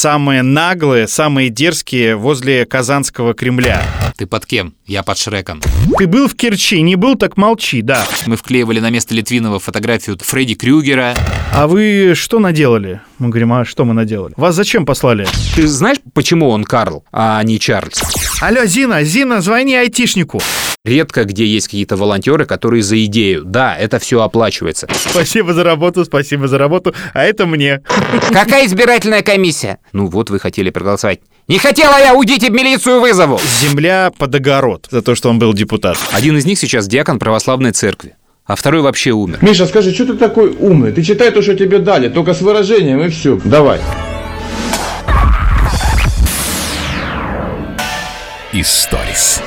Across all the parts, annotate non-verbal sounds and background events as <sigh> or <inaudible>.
самые наглые, самые дерзкие возле Казанского Кремля. Ты под кем? Я под Шреком. Ты был в Керчи, не был, так молчи, да. Мы вклеивали на место Литвинова фотографию Фредди Крюгера. А вы что наделали? Мы говорим, а что мы наделали? Вас зачем послали? Ты знаешь, почему он Карл, а не Чарльз? Алло, Зина, Зина, звони айтишнику. Редко где есть какие-то волонтеры, которые за идею. Да, это все оплачивается. Спасибо за работу, спасибо за работу, а это мне. Какая избирательная комиссия? Ну вот вы хотели проголосовать. Не хотела я, уйдите в милицию вызову! Земля под огород за то, что он был депутат. Один из них сейчас диакон православной церкви, а второй вообще умер. Миша, скажи, что ты такой умный? Ты читай то, что тебе дали, только с выражением и все. Давай. Историс.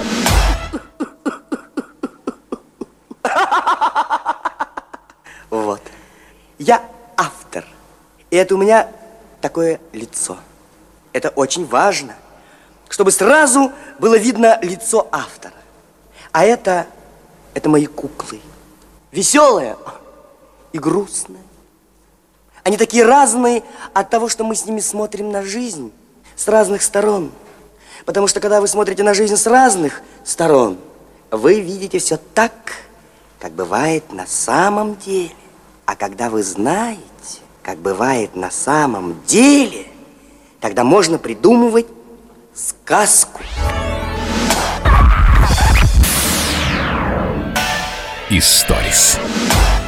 Вот. Я автор. И это у меня такое лицо. Это очень важно, чтобы сразу было видно лицо автора. А это, это мои куклы. Веселые и грустные. Они такие разные от того, что мы с ними смотрим на жизнь с разных сторон. Потому что когда вы смотрите на жизнь с разных сторон, вы видите все так, как бывает на самом деле. А когда вы знаете, как бывает на самом деле, тогда можно придумывать сказку. Историс.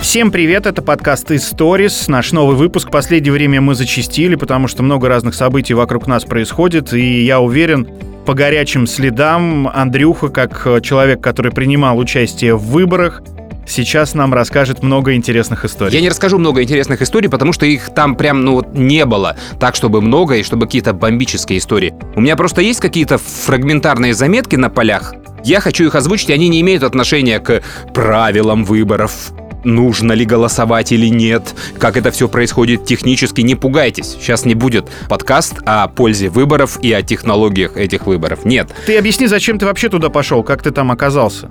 Всем привет, это подкаст Stories, наш новый выпуск. Последнее время мы зачистили, потому что много разных событий вокруг нас происходит, и я уверен, по горячим следам Андрюха, как человек, который принимал участие в выборах, сейчас нам расскажет много интересных историй. Я не расскажу много интересных историй, потому что их там прям, ну, вот не было так, чтобы много и чтобы какие-то бомбические истории. У меня просто есть какие-то фрагментарные заметки на полях. Я хочу их озвучить, и они не имеют отношения к правилам выборов, нужно ли голосовать или нет, как это все происходит технически, не пугайтесь. Сейчас не будет подкаст о пользе выборов и о технологиях этих выборов. Нет. Ты объясни, зачем ты вообще туда пошел, как ты там оказался?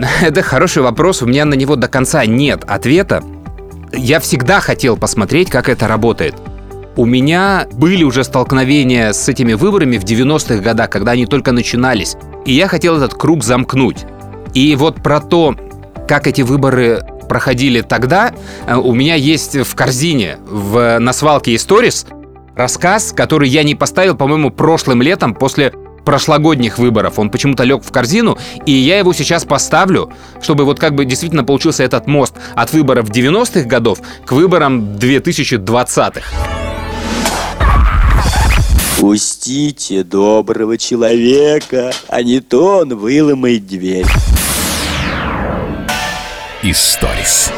<laughs> Это хороший вопрос, у меня на него до конца нет ответа. Я всегда хотел посмотреть, как это работает. У меня были уже столкновения с этими выборами в 90-х годах, когда они только начинались. И я хотел этот круг замкнуть. И вот про то, как эти выборы проходили тогда, э, у меня есть в корзине в, на свалке Stories рассказ, который я не поставил, по-моему, прошлым летом после прошлогодних выборов. Он почему-то лег в корзину, и я его сейчас поставлю, чтобы вот как бы действительно получился этот мост от выборов 90-х годов к выборам 2020-х. Пустите доброго человека, а не то он выломает дверь. Историс.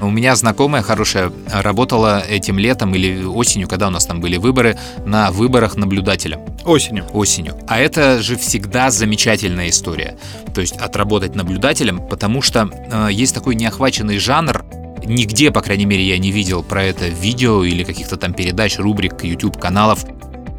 У меня знакомая хорошая работала этим летом или осенью, когда у нас там были выборы, на выборах наблюдателя. Осенью. Осенью. А это же всегда замечательная история. То есть отработать наблюдателем, потому что э, есть такой неохваченный жанр, Нигде, по крайней мере, я не видел про это видео или каких-то там передач, рубрик, YouTube-каналов.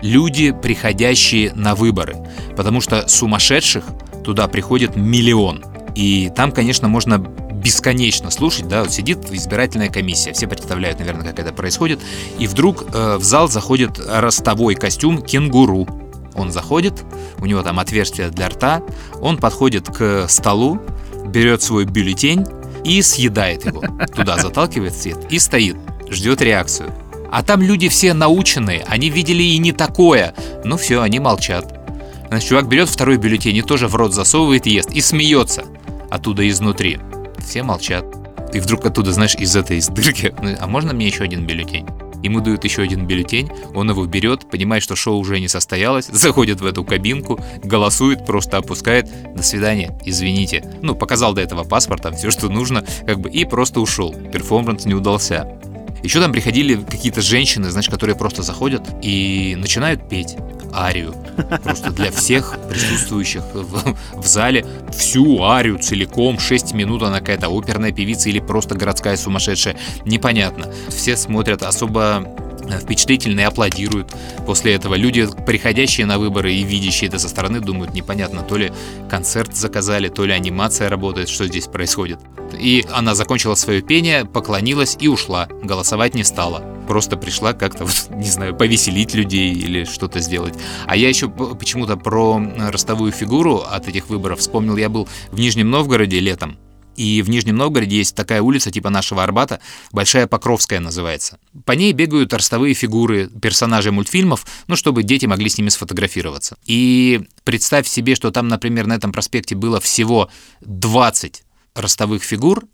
Люди, приходящие на выборы. Потому что сумасшедших туда приходит миллион. И там, конечно, можно бесконечно слушать, да, вот сидит избирательная комиссия, все представляют, наверное, как это происходит, и вдруг э, в зал заходит ростовой костюм кенгуру. Он заходит, у него там отверстие для рта, он подходит к столу, берет свой бюллетень и съедает его. Туда заталкивает цвет и стоит, ждет реакцию. А там люди все наученные, они видели и не такое. Ну все, они молчат. Значит, чувак берет второй бюллетень и тоже в рот засовывает и ест. И смеется оттуда изнутри. Все молчат. И вдруг оттуда, знаешь, из этой из дырки, <laughs> «Ну, а можно мне еще один бюллетень? Ему дают еще один бюллетень, он его берет, понимает, что шоу уже не состоялось, <laughs> заходит в эту кабинку, голосует, просто опускает, до свидания, извините. Ну, показал до этого паспорт, там все, что нужно, как бы, и просто ушел. Перформанс не удался. Еще там приходили какие-то женщины, знаешь, которые просто заходят и начинают петь арию. Просто для всех присутствующих в, в зале всю арию целиком, 6 минут она какая-то оперная певица или просто городская сумасшедшая, непонятно. Все смотрят особо э, впечатлительные аплодируют после этого. Люди, приходящие на выборы и видящие это со стороны, думают, непонятно, то ли концерт заказали, то ли анимация работает, что здесь происходит. И она закончила свое пение, поклонилась и ушла. Голосовать не стала. Просто пришла как-то, <laughs> вот, не знаю, повеселить людей или что-то сделать. А я еще почему-то про ростовую фигуру от этих выборов вспомнил. Я был в Нижнем Новгороде летом. И в Нижнем Новгороде есть такая улица типа нашего Арбата, Большая Покровская называется. По ней бегают ростовые фигуры персонажей мультфильмов, ну, чтобы дети могли с ними сфотографироваться. И представь себе, что там, например, на этом проспекте было всего 20 ростовых фигур,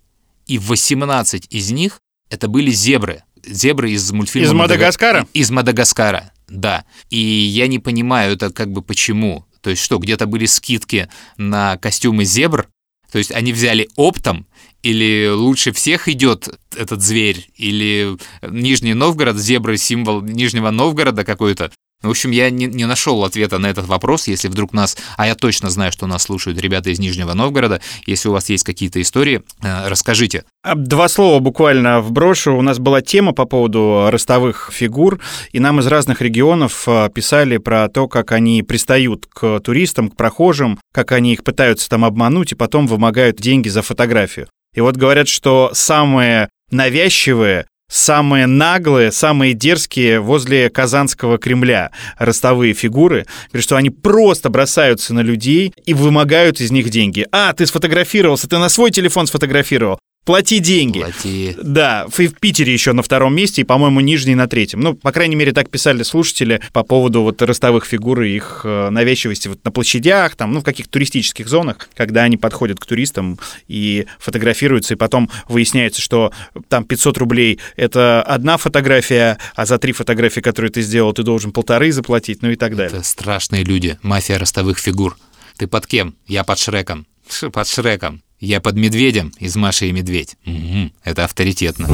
и 18 из них это были зебры. Зебры из мультфильма Из Мадагаскара? Из Мадагаскара, да. И я не понимаю, это как бы почему. То есть что, где-то были скидки на костюмы зебр, то есть они взяли оптом, или лучше всех идет этот зверь, или Нижний Новгород, зебры символ Нижнего Новгорода какой-то. В общем, я не, не нашел ответа на этот вопрос. Если вдруг нас, а я точно знаю, что нас слушают ребята из Нижнего Новгорода, если у вас есть какие-то истории, э, расскажите. А, Два слова буквально вброшу. У нас была тема по поводу ростовых фигур, и нам из разных регионов а, писали про то, как они пристают к туристам, к прохожим, как они их пытаются там обмануть и потом вымогают деньги за фотографию. И вот говорят, что самые навязчивые самые наглые, самые дерзкие возле Казанского Кремля ростовые фигуры. Говорят, что они просто бросаются на людей и вымогают из них деньги. А, ты сфотографировался, ты на свой телефон сфотографировал. Плати деньги. Плати. Да, и в Питере еще на втором месте, и, по-моему, Нижний на третьем. Ну, по крайней мере, так писали слушатели по поводу вот ростовых фигур и их э, навязчивости вот на площадях, там, ну, в каких-то туристических зонах, когда они подходят к туристам и фотографируются, и потом выясняется, что там 500 рублей — это одна фотография, а за три фотографии, которые ты сделал, ты должен полторы заплатить, ну и так далее. Это страшные люди, мафия ростовых фигур. Ты под кем? Я под Шреком. <laughs> Под Шреком. Я под Медведем из Маши и Медведь. Мгм, это авторитетно.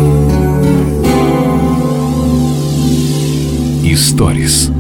Историс.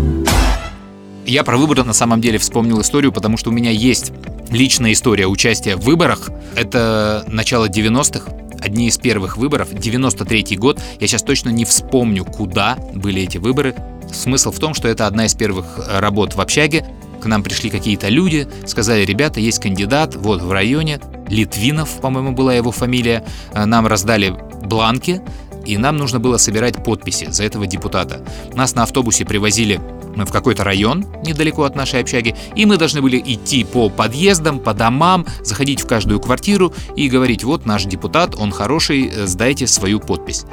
Я про выборы на самом деле вспомнил историю, потому что у меня есть личная история участия в выборах. Это начало 90-х, одни из первых выборов, 93-й год. Я сейчас точно не вспомню, куда были эти выборы. Смысл в том, что это одна из первых работ в общаге. К нам пришли какие-то люди, сказали, ребята, есть кандидат, вот в районе, Литвинов, по-моему, была его фамилия. Э, Нам раздали бланки, и нам нужно было собирать подписи за этого депутата. Нас на автобусе привозили в какой-то район недалеко от нашей общаги, и мы должны были идти по подъездам, по домам, заходить в каждую квартиру и говорить, вот наш депутат, он хороший, э, сдайте свою подпись.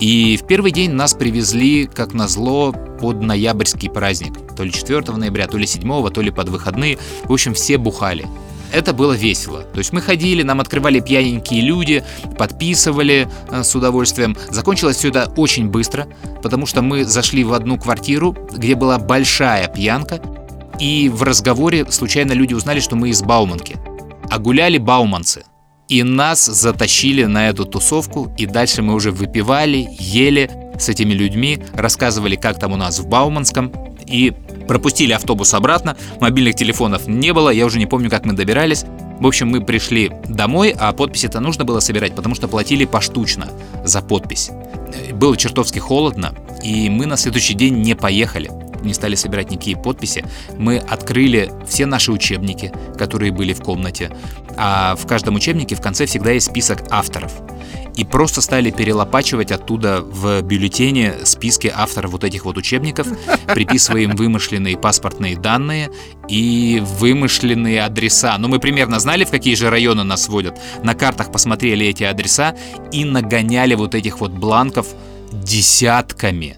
И в первый день нас привезли, как назло, под ноябрьский праздник. То ли 4 ноября, то ли 7, то ли под выходные. В общем, все бухали. Это было весело. То есть мы ходили, нам открывали пьяненькие люди, подписывали э, с удовольствием. Закончилось все это очень быстро, потому что мы зашли в одну квартиру, где была большая пьянка, и в разговоре случайно люди узнали, что мы из Бауманки. А гуляли бауманцы. И нас затащили на эту тусовку, и дальше мы уже выпивали, ели с этими людьми, рассказывали, как там у нас в Бауманском, и пропустили автобус обратно, мобильных телефонов не было, я уже не помню, как мы добирались. В общем, мы пришли домой, а подписи-то нужно было собирать, потому что платили поштучно за подпись. Было чертовски холодно, и мы на следующий день не поехали не стали собирать никакие подписи, мы открыли все наши учебники, которые были в комнате. А в каждом учебнике в конце всегда есть список авторов. И просто стали перелопачивать оттуда в бюллетене списки авторов вот этих вот учебников, <laughs> приписывая им вымышленные паспортные данные и вымышленные адреса. Ну, мы примерно знали, в какие же районы нас водят. На картах посмотрели эти адреса и нагоняли вот этих вот бланков десятками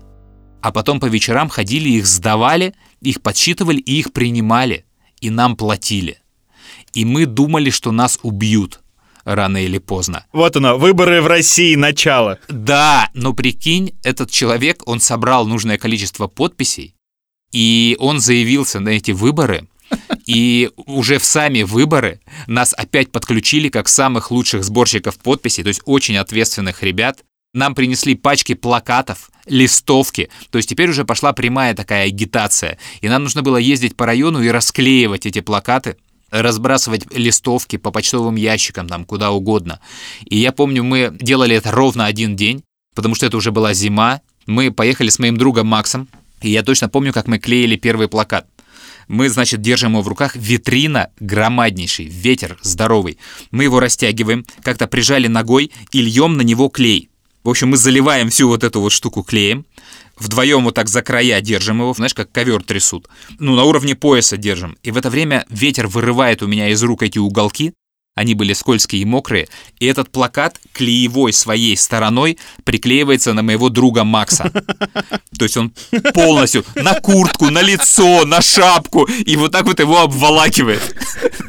а потом по вечерам ходили, их сдавали, их подсчитывали и их принимали, и нам платили. И мы думали, что нас убьют рано или поздно. Вот оно, выборы в России, начало. Да, но прикинь, этот человек, он собрал нужное количество подписей, и он заявился на эти выборы, и уже в сами выборы нас опять подключили как самых лучших сборщиков подписей, то есть очень ответственных ребят. Нам принесли пачки плакатов, листовки. То есть теперь уже пошла прямая такая агитация. И нам нужно было ездить по району и расклеивать эти плакаты разбрасывать листовки по почтовым ящикам, там, куда угодно. И я помню, мы делали это ровно один день, потому что это уже была зима, Мы поехали с моим другом Максом, и я точно помню, как мы клеили первый плакат. Мы, значит, держим его в руках. Витрина громаднейший, ветер здоровый. Мы его растягиваем, как-то прижали ногой и льем на него клей. В общем, мы заливаем всю вот эту вот штуку клеем. Вдвоем вот так за края держим его, знаешь, как ковер трясут. Ну, на уровне пояса держим. И в это время ветер вырывает у меня из рук эти уголки, они были скользкие и мокрые, и этот плакат клеевой своей стороной приклеивается на моего друга Макса. <laughs> То есть он полностью на куртку, на лицо, на шапку, и вот так вот его обволакивает.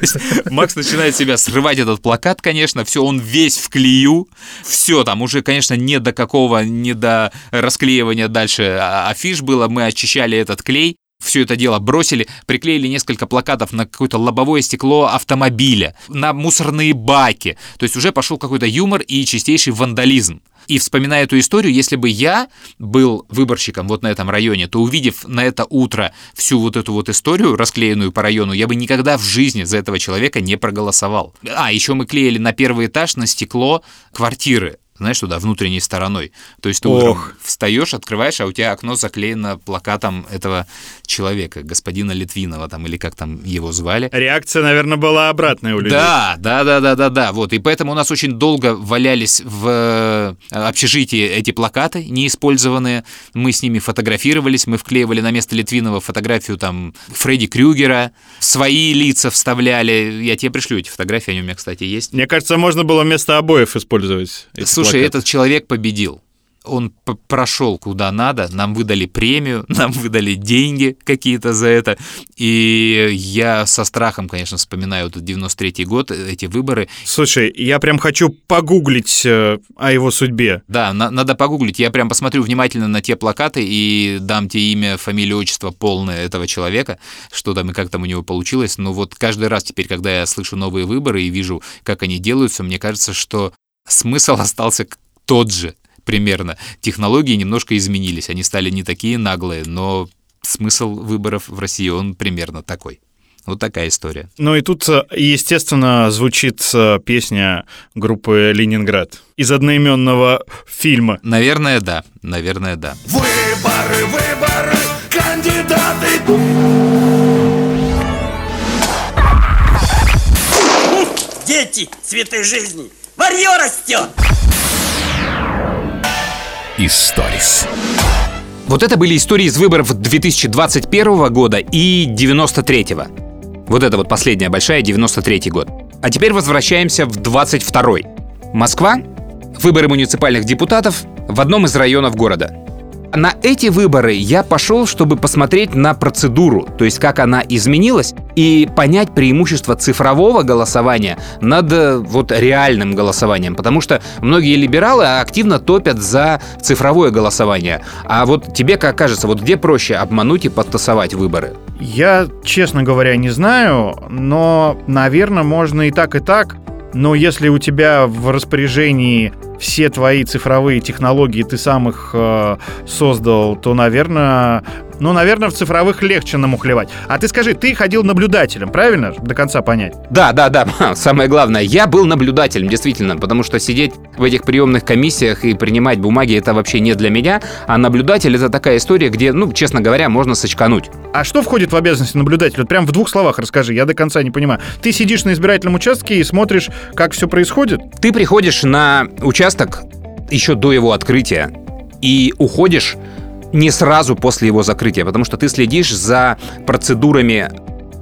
<laughs> Макс начинает себя срывать этот плакат, конечно, все, он весь в клею, все, там уже, конечно, не до какого, не до расклеивания дальше а, афиш было, мы очищали этот клей, все это дело бросили, приклеили несколько плакатов на какое-то лобовое стекло автомобиля, на мусорные баки. То есть уже пошел какой-то юмор и чистейший вандализм. И вспоминая эту историю, если бы я был выборщиком вот на этом районе, то увидев на это утро всю вот эту вот историю, расклеенную по району, я бы никогда в жизни за этого человека не проголосовал. А, еще мы клеили на первый этаж на стекло квартиры знаешь, туда, внутренней стороной. То есть ты Ох. утром встаешь, открываешь, а у тебя окно заклеено плакатом этого человека, господина Литвинова, там, или как там его звали. Реакция, наверное, была обратная у людей. Да, да, да, да, да, да. Вот. И поэтому у нас очень долго валялись в э, общежитии эти плакаты неиспользованные. Мы с ними фотографировались, мы вклеивали на место Литвинова фотографию там Фредди Крюгера, свои лица вставляли. Я тебе пришлю эти фотографии, они у меня, кстати, есть. Мне кажется, можно было вместо обоев использовать. эти Слушай, этот человек победил. Он прошел куда надо, нам выдали премию, <laughs> нам выдали деньги какие-то за это. И я со страхом, конечно, вспоминаю этот 93-й год, эти выборы. Слушай, я прям хочу погуглить э, о его судьбе. Да, на- надо погуглить. Я прям посмотрю внимательно на те плакаты и дам тебе имя, фамилию, отчество полное этого человека, что там и как там у него получилось. Но вот каждый раз теперь, когда я слышу новые выборы и вижу, как они делаются, мне кажется, что смысл остался тот же примерно. Технологии немножко изменились, они стали не такие наглые, но смысл выборов в России, он примерно такой. Вот такая история. Ну и тут, э, естественно, звучит э, песня группы «Ленинград» из одноименного фильма. Наверное, да. Наверное, да. Выборы, выборы, кандидаты. Дети, цветы жизни. Варье растет. Историс. Вот это были истории из выборов 2021 года и 93-го. Вот это вот последняя большая, 93-й год. А теперь возвращаемся в 22-й. Москва. Выборы муниципальных депутатов в одном из районов города. На эти выборы я пошел, чтобы посмотреть на процедуру, то есть как она изменилась, и понять преимущество цифрового голосования над э, вот реальным голосованием, потому что многие либералы активно топят за цифровое голосование. А вот тебе как кажется, вот где проще обмануть и подтасовать выборы? Я, честно говоря, не знаю, но, наверное, можно и так, и так. Но если у тебя в распоряжении все твои цифровые технологии, ты сам их э, создал, то, наверное, ну, наверное, в цифровых легче намухлевать. А ты скажи, ты ходил наблюдателем, правильно? До конца понять. Да, да, да, <laughs> самое главное, я был наблюдателем, действительно, потому что сидеть в этих приемных комиссиях и принимать бумаги это вообще не для меня, а наблюдатель это такая история, где, ну, честно говоря, можно сочкануть. А что входит в обязанности наблюдателя? Вот прям в двух словах расскажи, я до конца не понимаю. Ты сидишь на избирательном участке и смотришь, как все происходит? Ты приходишь на участок еще до его открытия и уходишь не сразу после его закрытия, потому что ты следишь за процедурами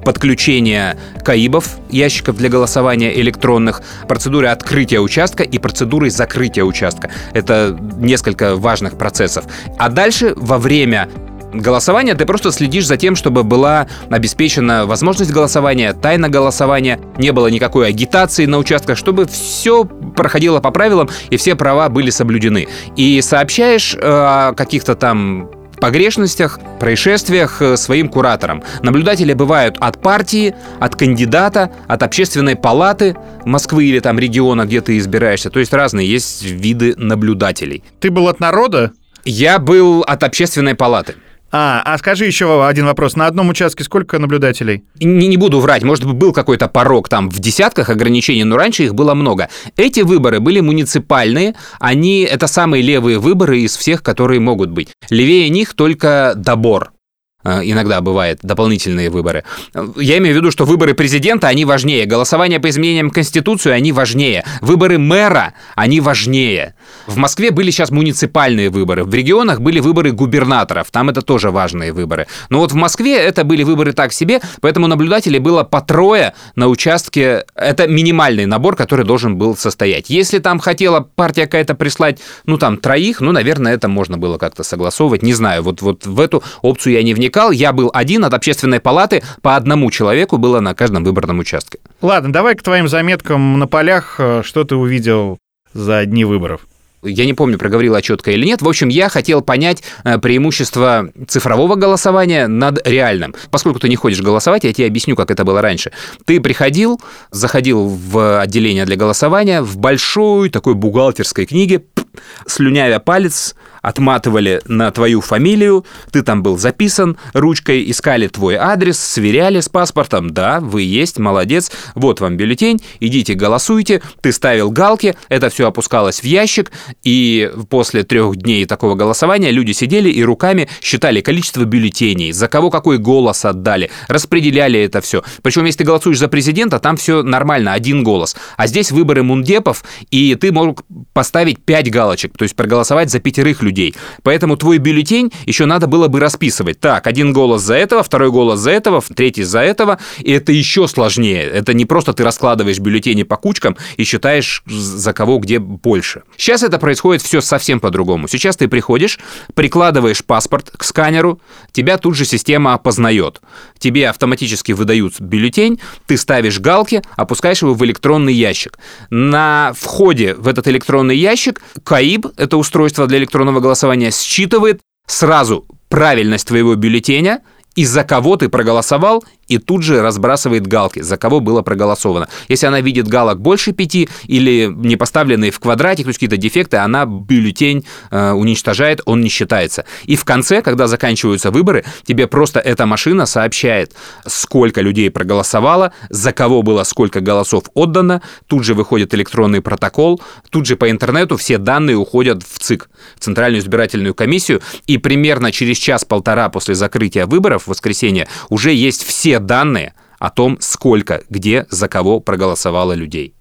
подключения КАИБов, ящиков для голосования электронных, процедуры открытия участка и процедуры закрытия участка. Это несколько важных процессов. А дальше, во время голосования ты просто следишь за тем, чтобы была обеспечена возможность голосования, тайна голосования, не было никакой агитации на участках, чтобы все проходило по правилам и все права были соблюдены. И сообщаешь э, о каких-то там погрешностях, происшествиях э, своим кураторам. Наблюдатели бывают от партии, от кандидата, от общественной палаты Москвы или там региона, где ты избираешься. То есть разные есть виды наблюдателей. Ты был от народа? Я был от общественной палаты. А, а скажи еще один вопрос. На одном участке сколько наблюдателей? Не, не буду врать, может быть, был какой-то порог там в десятках ограничений, но раньше их было много. Эти выборы были муниципальные, они это самые левые выборы из всех, которые могут быть. Левее них только добор. Э, иногда бывает дополнительные выборы. Я имею в виду, что выборы президента, они важнее. Голосование по изменениям Конституции, они важнее. Выборы мэра, они важнее. В Москве были сейчас муниципальные выборы. В регионах были выборы губернаторов. Там это тоже важные выборы. Но вот в Москве это были выборы так себе, поэтому наблюдателей было по трое на участке. Это минимальный набор, который должен был состоять. Если там хотела партия какая-то прислать, ну там, троих, ну, наверное, это можно было как-то согласовывать. Не знаю, вот, вот в эту опцию я не вникал вникал, я был один от общественной палаты, по одному человеку было на каждом выборном участке. Ладно, давай к твоим заметкам на полях, э, что ты увидел за дни выборов. Я не помню, проговорил я четко или нет. В общем, я хотел понять э, преимущество цифрового голосования над реальным. Поскольку ты не ходишь голосовать, я тебе объясню, как это было раньше. Ты приходил, заходил в отделение для голосования в большой такой бухгалтерской книге, слюнявя палец, отматывали на твою фамилию, ты там был записан ручкой, искали твой адрес, сверяли с паспортом, да, вы есть, молодец, вот вам бюллетень, идите голосуйте, ты ставил галки, это все опускалось в ящик, и после трех дней такого голосования люди сидели и руками считали количество бюллетеней, за кого какой голос отдали, распределяли это все. Причем, если ты голосуешь за президента, там все нормально, один голос. А здесь выборы мундепов, и ты мог поставить пять галочек, то есть проголосовать за пятерых людей. Поэтому твой бюллетень еще надо было бы расписывать. Так, один голос за этого, второй голос за этого, третий за этого. И это еще сложнее. Это не просто ты раскладываешь бюллетени по кучкам и считаешь, за кого где больше. Сейчас это происходит все совсем по-другому. Сейчас ты приходишь, прикладываешь паспорт к сканеру, тебя тут же система опознает. Тебе автоматически выдают бюллетень, ты ставишь галки, опускаешь его в электронный ящик. На входе в этот электронный ящик КАИБ, это устройство для электронного голосования считывает сразу правильность твоего бюллетеня и за кого ты проголосовал, и тут же разбрасывает галки, за кого было проголосовано. Если она видит галок больше пяти или не поставленные в квадратик, то есть какие-то дефекты, она бюллетень э, уничтожает, он не считается. И в конце, когда заканчиваются выборы, тебе просто эта машина сообщает, сколько людей проголосовало, за кого было сколько голосов отдано, тут же выходит электронный протокол, тут же по интернету все данные уходят в ЦИК, в Центральную избирательную комиссию, и примерно через час-полтора после закрытия выборов в воскресенье уже есть все данные о том, сколько, где, за кого проголосовало людей.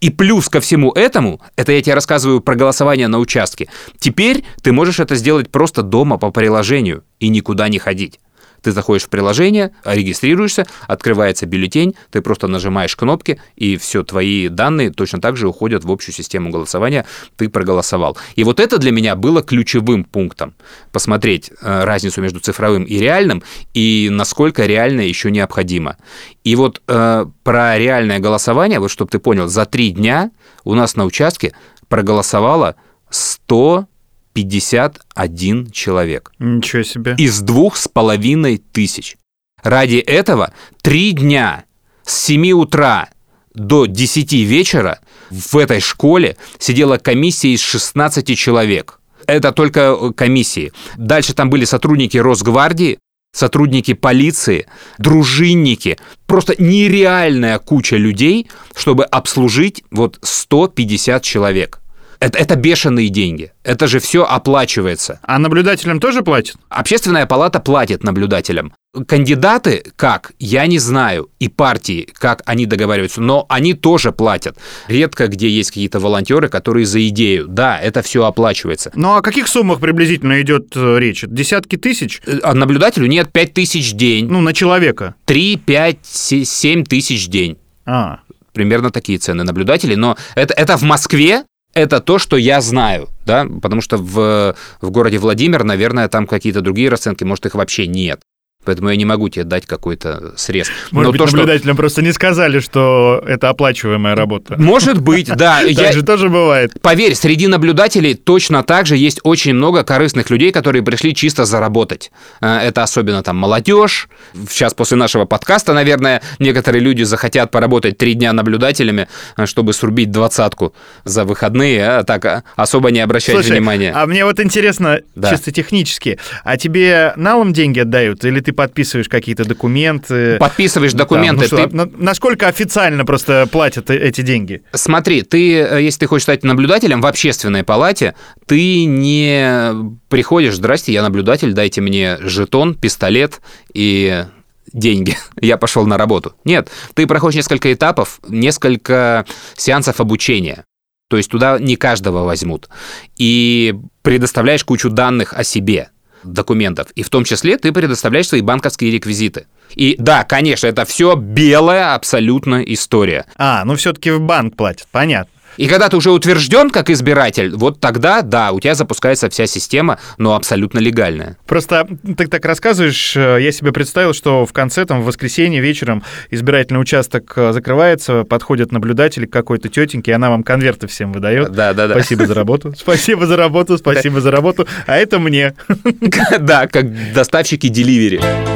И плюс ко всему этому, это я тебе рассказываю про голосование на участке, теперь ты можешь это сделать просто дома по приложению и никуда не ходить. Ты заходишь в приложение, регистрируешься, открывается бюллетень, ты просто нажимаешь кнопки, и все, твои данные точно так же уходят в общую систему голосования, ты проголосовал. И вот это для меня было ключевым пунктом. Посмотреть э, разницу между цифровым и реальным, и насколько реально еще необходимо. И вот э, про реальное голосование, вот чтобы ты понял, за три дня у нас на участке проголосовало 100 51 человек. Ничего себе. Из двух с половиной тысяч. Ради этого три дня с 7 утра до 10 вечера в этой школе сидела комиссия из 16 человек. Это только комиссии. Дальше там были сотрудники Росгвардии, сотрудники полиции, дружинники. Просто нереальная куча людей, чтобы обслужить вот 150 человек. Это, это бешеные деньги. Это же все оплачивается. А наблюдателям тоже платят? Общественная палата платит наблюдателям. Кандидаты как, я не знаю, и партии, как они договариваются, но они тоже платят. Редко где есть какие-то волонтеры, которые за идею. Да, это все оплачивается. Ну о каких суммах приблизительно идет э, речь? Десятки тысяч? Э, а наблюдателю нет 5 тысяч в день. Ну, на человека? 3, 5, 7 тысяч в день. А. Примерно такие цены наблюдателей. Но это, это в Москве, это то, что я знаю, да, потому что в, в городе Владимир, наверное, там какие-то другие расценки, может, их вообще нет. Поэтому я не могу тебе дать какой-то срез. Может Но быть, то, что... наблюдателям просто не сказали, что это оплачиваемая работа. Может быть, да. <laughs> Так же тоже бывает. Поверь, среди наблюдателей точно так же есть очень много корыстных людей, которые пришли чисто заработать. Э, Это особенно там молодежь. Сейчас после нашего подкаста, наверное, некоторые люди захотят поработать три дня наблюдателями, э, чтобы срубить двадцатку за выходные, а так а, особо не обращать Слушай, внимания. а мне вот интересно, чисто технически, а тебе налом деньги отдают, или ты подписываешь какие-то документы? Подписываешь Да, документы, ну что, ты на- насколько официально просто платят э- эти деньги? Смотри, ты, э, если ты хочешь стать наблюдателем в общественной палате, ты не приходишь, здрасте, я наблюдатель, дайте мне жетон, пистолет и деньги. <laughs> Я пошел на работу. Нет, ты проходишь несколько этапов, несколько сеансов обучения. То есть туда не каждого возьмут. И предоставляешь кучу данных о себе документов. И в том числе ты предоставляешь свои банковские реквизиты. И да, конечно, это все белая абсолютно история. А, ну все-таки в банк платят, понятно. И когда ты уже утвержден как избиратель, вот тогда, да, у тебя запускается вся система, но абсолютно легальная. Просто ты так рассказываешь, э, я себе представил, что в конце, там, в воскресенье вечером избирательный участок э, закрывается, подходят наблюдатели к какой-то тетеньке, и она вам конверты всем выдает. Да, да, да. Спасибо за работу, <laughs> спасибо за работу, спасибо за работу, а это мне. <laughs> Да, как доставщики деливери.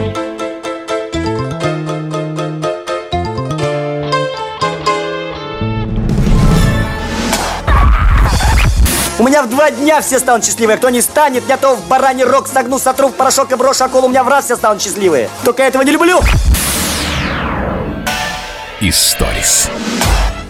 Два дня все станут счастливые. Кто не станет, я то в бараний рог согну, сотру в порошок и брошу окол. У меня в раз все станут счастливые. Только я этого не люблю. Историс.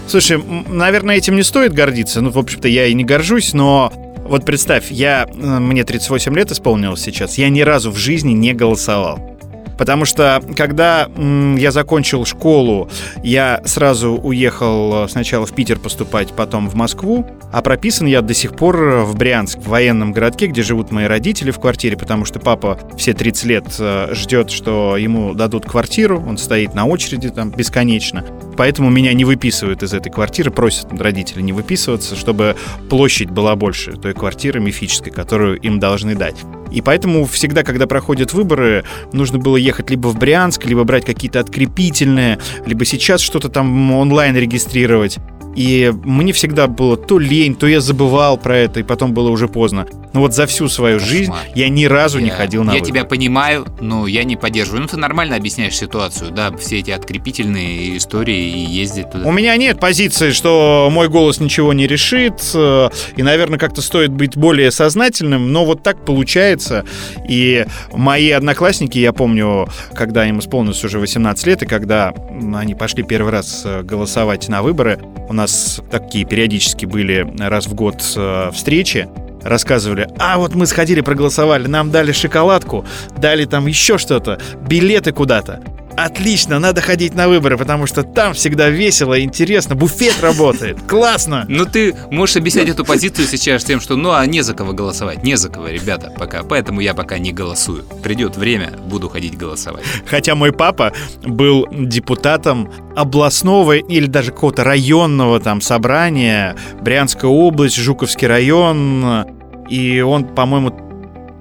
Слушай, наверное, этим не стоит гордиться. Ну, в общем-то, я и не горжусь, но вот представь, я, э, мне 38 лет исполнилось сейчас, я ни разу в жизни не голосовал. Потому что, когда я закончил школу, я сразу уехал э, сначала в Питер поступать, потом в Москву, а прописан я до сих пор в Брянск, в военном городке, где живут мои родители в квартире, потому что папа все 30 лет э, ждет, что ему дадут квартиру, он стоит на очереди там бесконечно. Поэтому меня не выписывают из этой квартиры, просят родители не выписываться, чтобы площадь была больше той квартиры мифической, которую им должны дать. И поэтому всегда, когда проходят выборы, нужно было ехать либо в Брянск, либо брать какие-то открепительные, либо сейчас что-то там онлайн регистрировать. И мне всегда было то лень, то я забывал про это, и потом было уже поздно. Но вот за всю свою жизнь я ни разу не Я- ходил на Я выборы. тебя понимаю, но я не поддерживаю. Ну, ты нормально объясняешь ситуацию, да, все эти открепительные истории и ездить туда. У меня нет позиции, что мой голос ничего не решит, э, и, наверное, как-то стоит быть более сознательным, но вот так получается. И мои одноклассники, я помню, когда им исполнилось уже 18 лет, и когда они пошли первый раз э, голосовать на выборы, у нас такие периодически были раз в год э, встречи, рассказывали, а вот мы сходили, проголосовали, нам дали шоколадку, дали там еще что-то, билеты куда-то. Отлично, надо ходить на выборы, потому что там всегда весело, интересно, буфет работает, <laughs> классно. Ну, ты можешь объяснять эту позицию сейчас тем, что ну, а не за кого голосовать, не за кого, ребята, пока. Поэтому я пока не голосую. Придет время, буду ходить голосовать. Хотя мой папа был депутатом областного или даже какого-то районного там собрания, Брянская область, Жуковский район, и он, по-моему,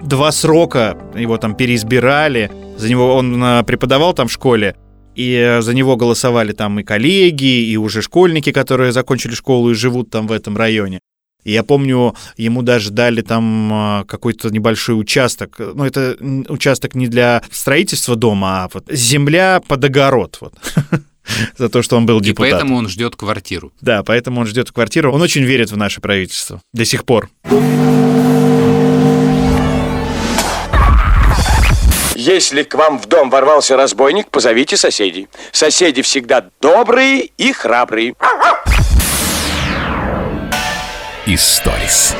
два срока его там переизбирали. За него он э, преподавал там в школе, и э, за него голосовали там и коллеги, и уже школьники, которые закончили школу и живут там в этом районе. И я помню, ему даже дали там э, какой-то небольшой участок. Ну, это участок не для строительства дома, а вот земля под огород. Вот. <laughs> За то, что он был И депутатом. поэтому он ждет квартиру. Да, поэтому он ждет квартиру. Он очень верит в наше правительство. До сих пор. Если к вам в дом ворвался разбойник, позовите соседей. Соседи всегда добрые и храбрые. Историс.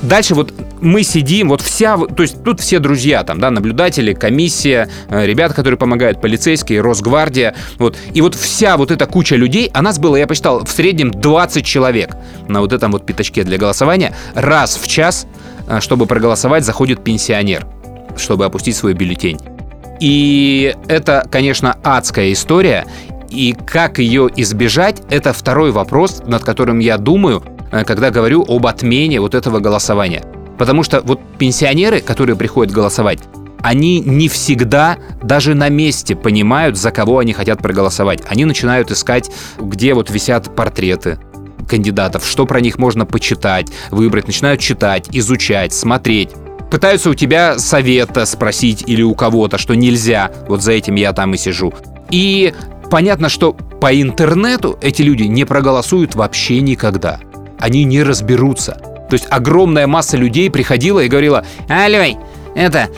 Дальше вот мы сидим, вот вся, то есть тут все друзья, там, да, наблюдатели, комиссия, э, ребята, которые помогают, полицейские, Росгвардия, вот. И вот вся вот эта куча людей, а нас было, я посчитал, в среднем 20 человек на вот этом вот пятачке для голосования. Раз в час, э, чтобы проголосовать, заходит пенсионер, чтобы опустить свой бюллетень. И это, конечно, адская история. И как ее избежать, это второй вопрос, над которым я думаю, э, когда говорю об отмене вот этого голосования. Потому что вот пенсионеры, которые приходят голосовать, они не всегда даже на месте понимают, за кого они хотят проголосовать. Они начинают искать, где вот висят портреты кандидатов, что про них можно почитать, выбрать, начинают читать, изучать, смотреть. Пытаются у тебя совета спросить или у кого-то, что нельзя, вот за этим я там и сижу. И понятно, что по интернету эти люди не проголосуют вообще никогда. Они не разберутся. То есть огромная масса людей приходила и говорила, «Алло, это,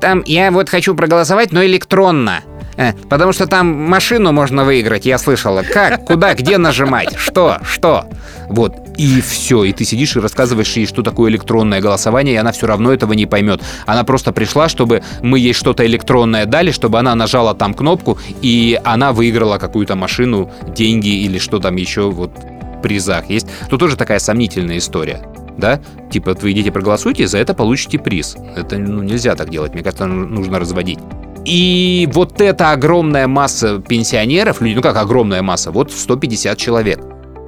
там я вот хочу проголосовать, но электронно. Э, Потому что там машину можно выиграть, я слышала. Как, куда, где нажимать, что, что. Вот, и все. И ты сидишь и рассказываешь ей, что такое электронное голосование, и она все равно этого не поймет. Она просто пришла, чтобы мы ей что-то электронное дали, чтобы она нажала там кнопку, и она выиграла какую-то машину, деньги или что там еще вот призах есть. Тут тоже такая сомнительная история да, типа вы идите проголосуйте, за это получите приз. Это ну, нельзя так делать, мне кажется, нужно разводить. И вот эта огромная масса пенсионеров, ну как огромная масса, вот 150 человек.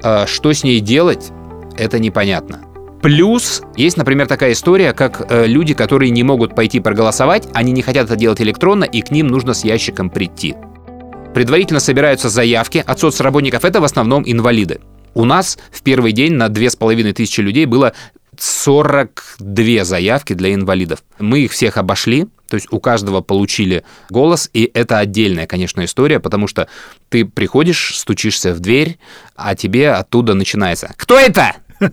А что с ней делать, это непонятно. Плюс есть, например, такая история, как э, люди, которые не могут пойти проголосовать, они не хотят это делать электронно, и к ним нужно с ящиком прийти. Предварительно собираются заявки от соцработников, это в основном инвалиды. У нас в первый день на 2500 людей было 42 заявки для инвалидов. Мы их всех обошли, то есть у каждого получили голос, и это отдельная, конечно, история, потому что ты приходишь, стучишься в дверь, а тебе оттуда начинается «Кто это?» Ты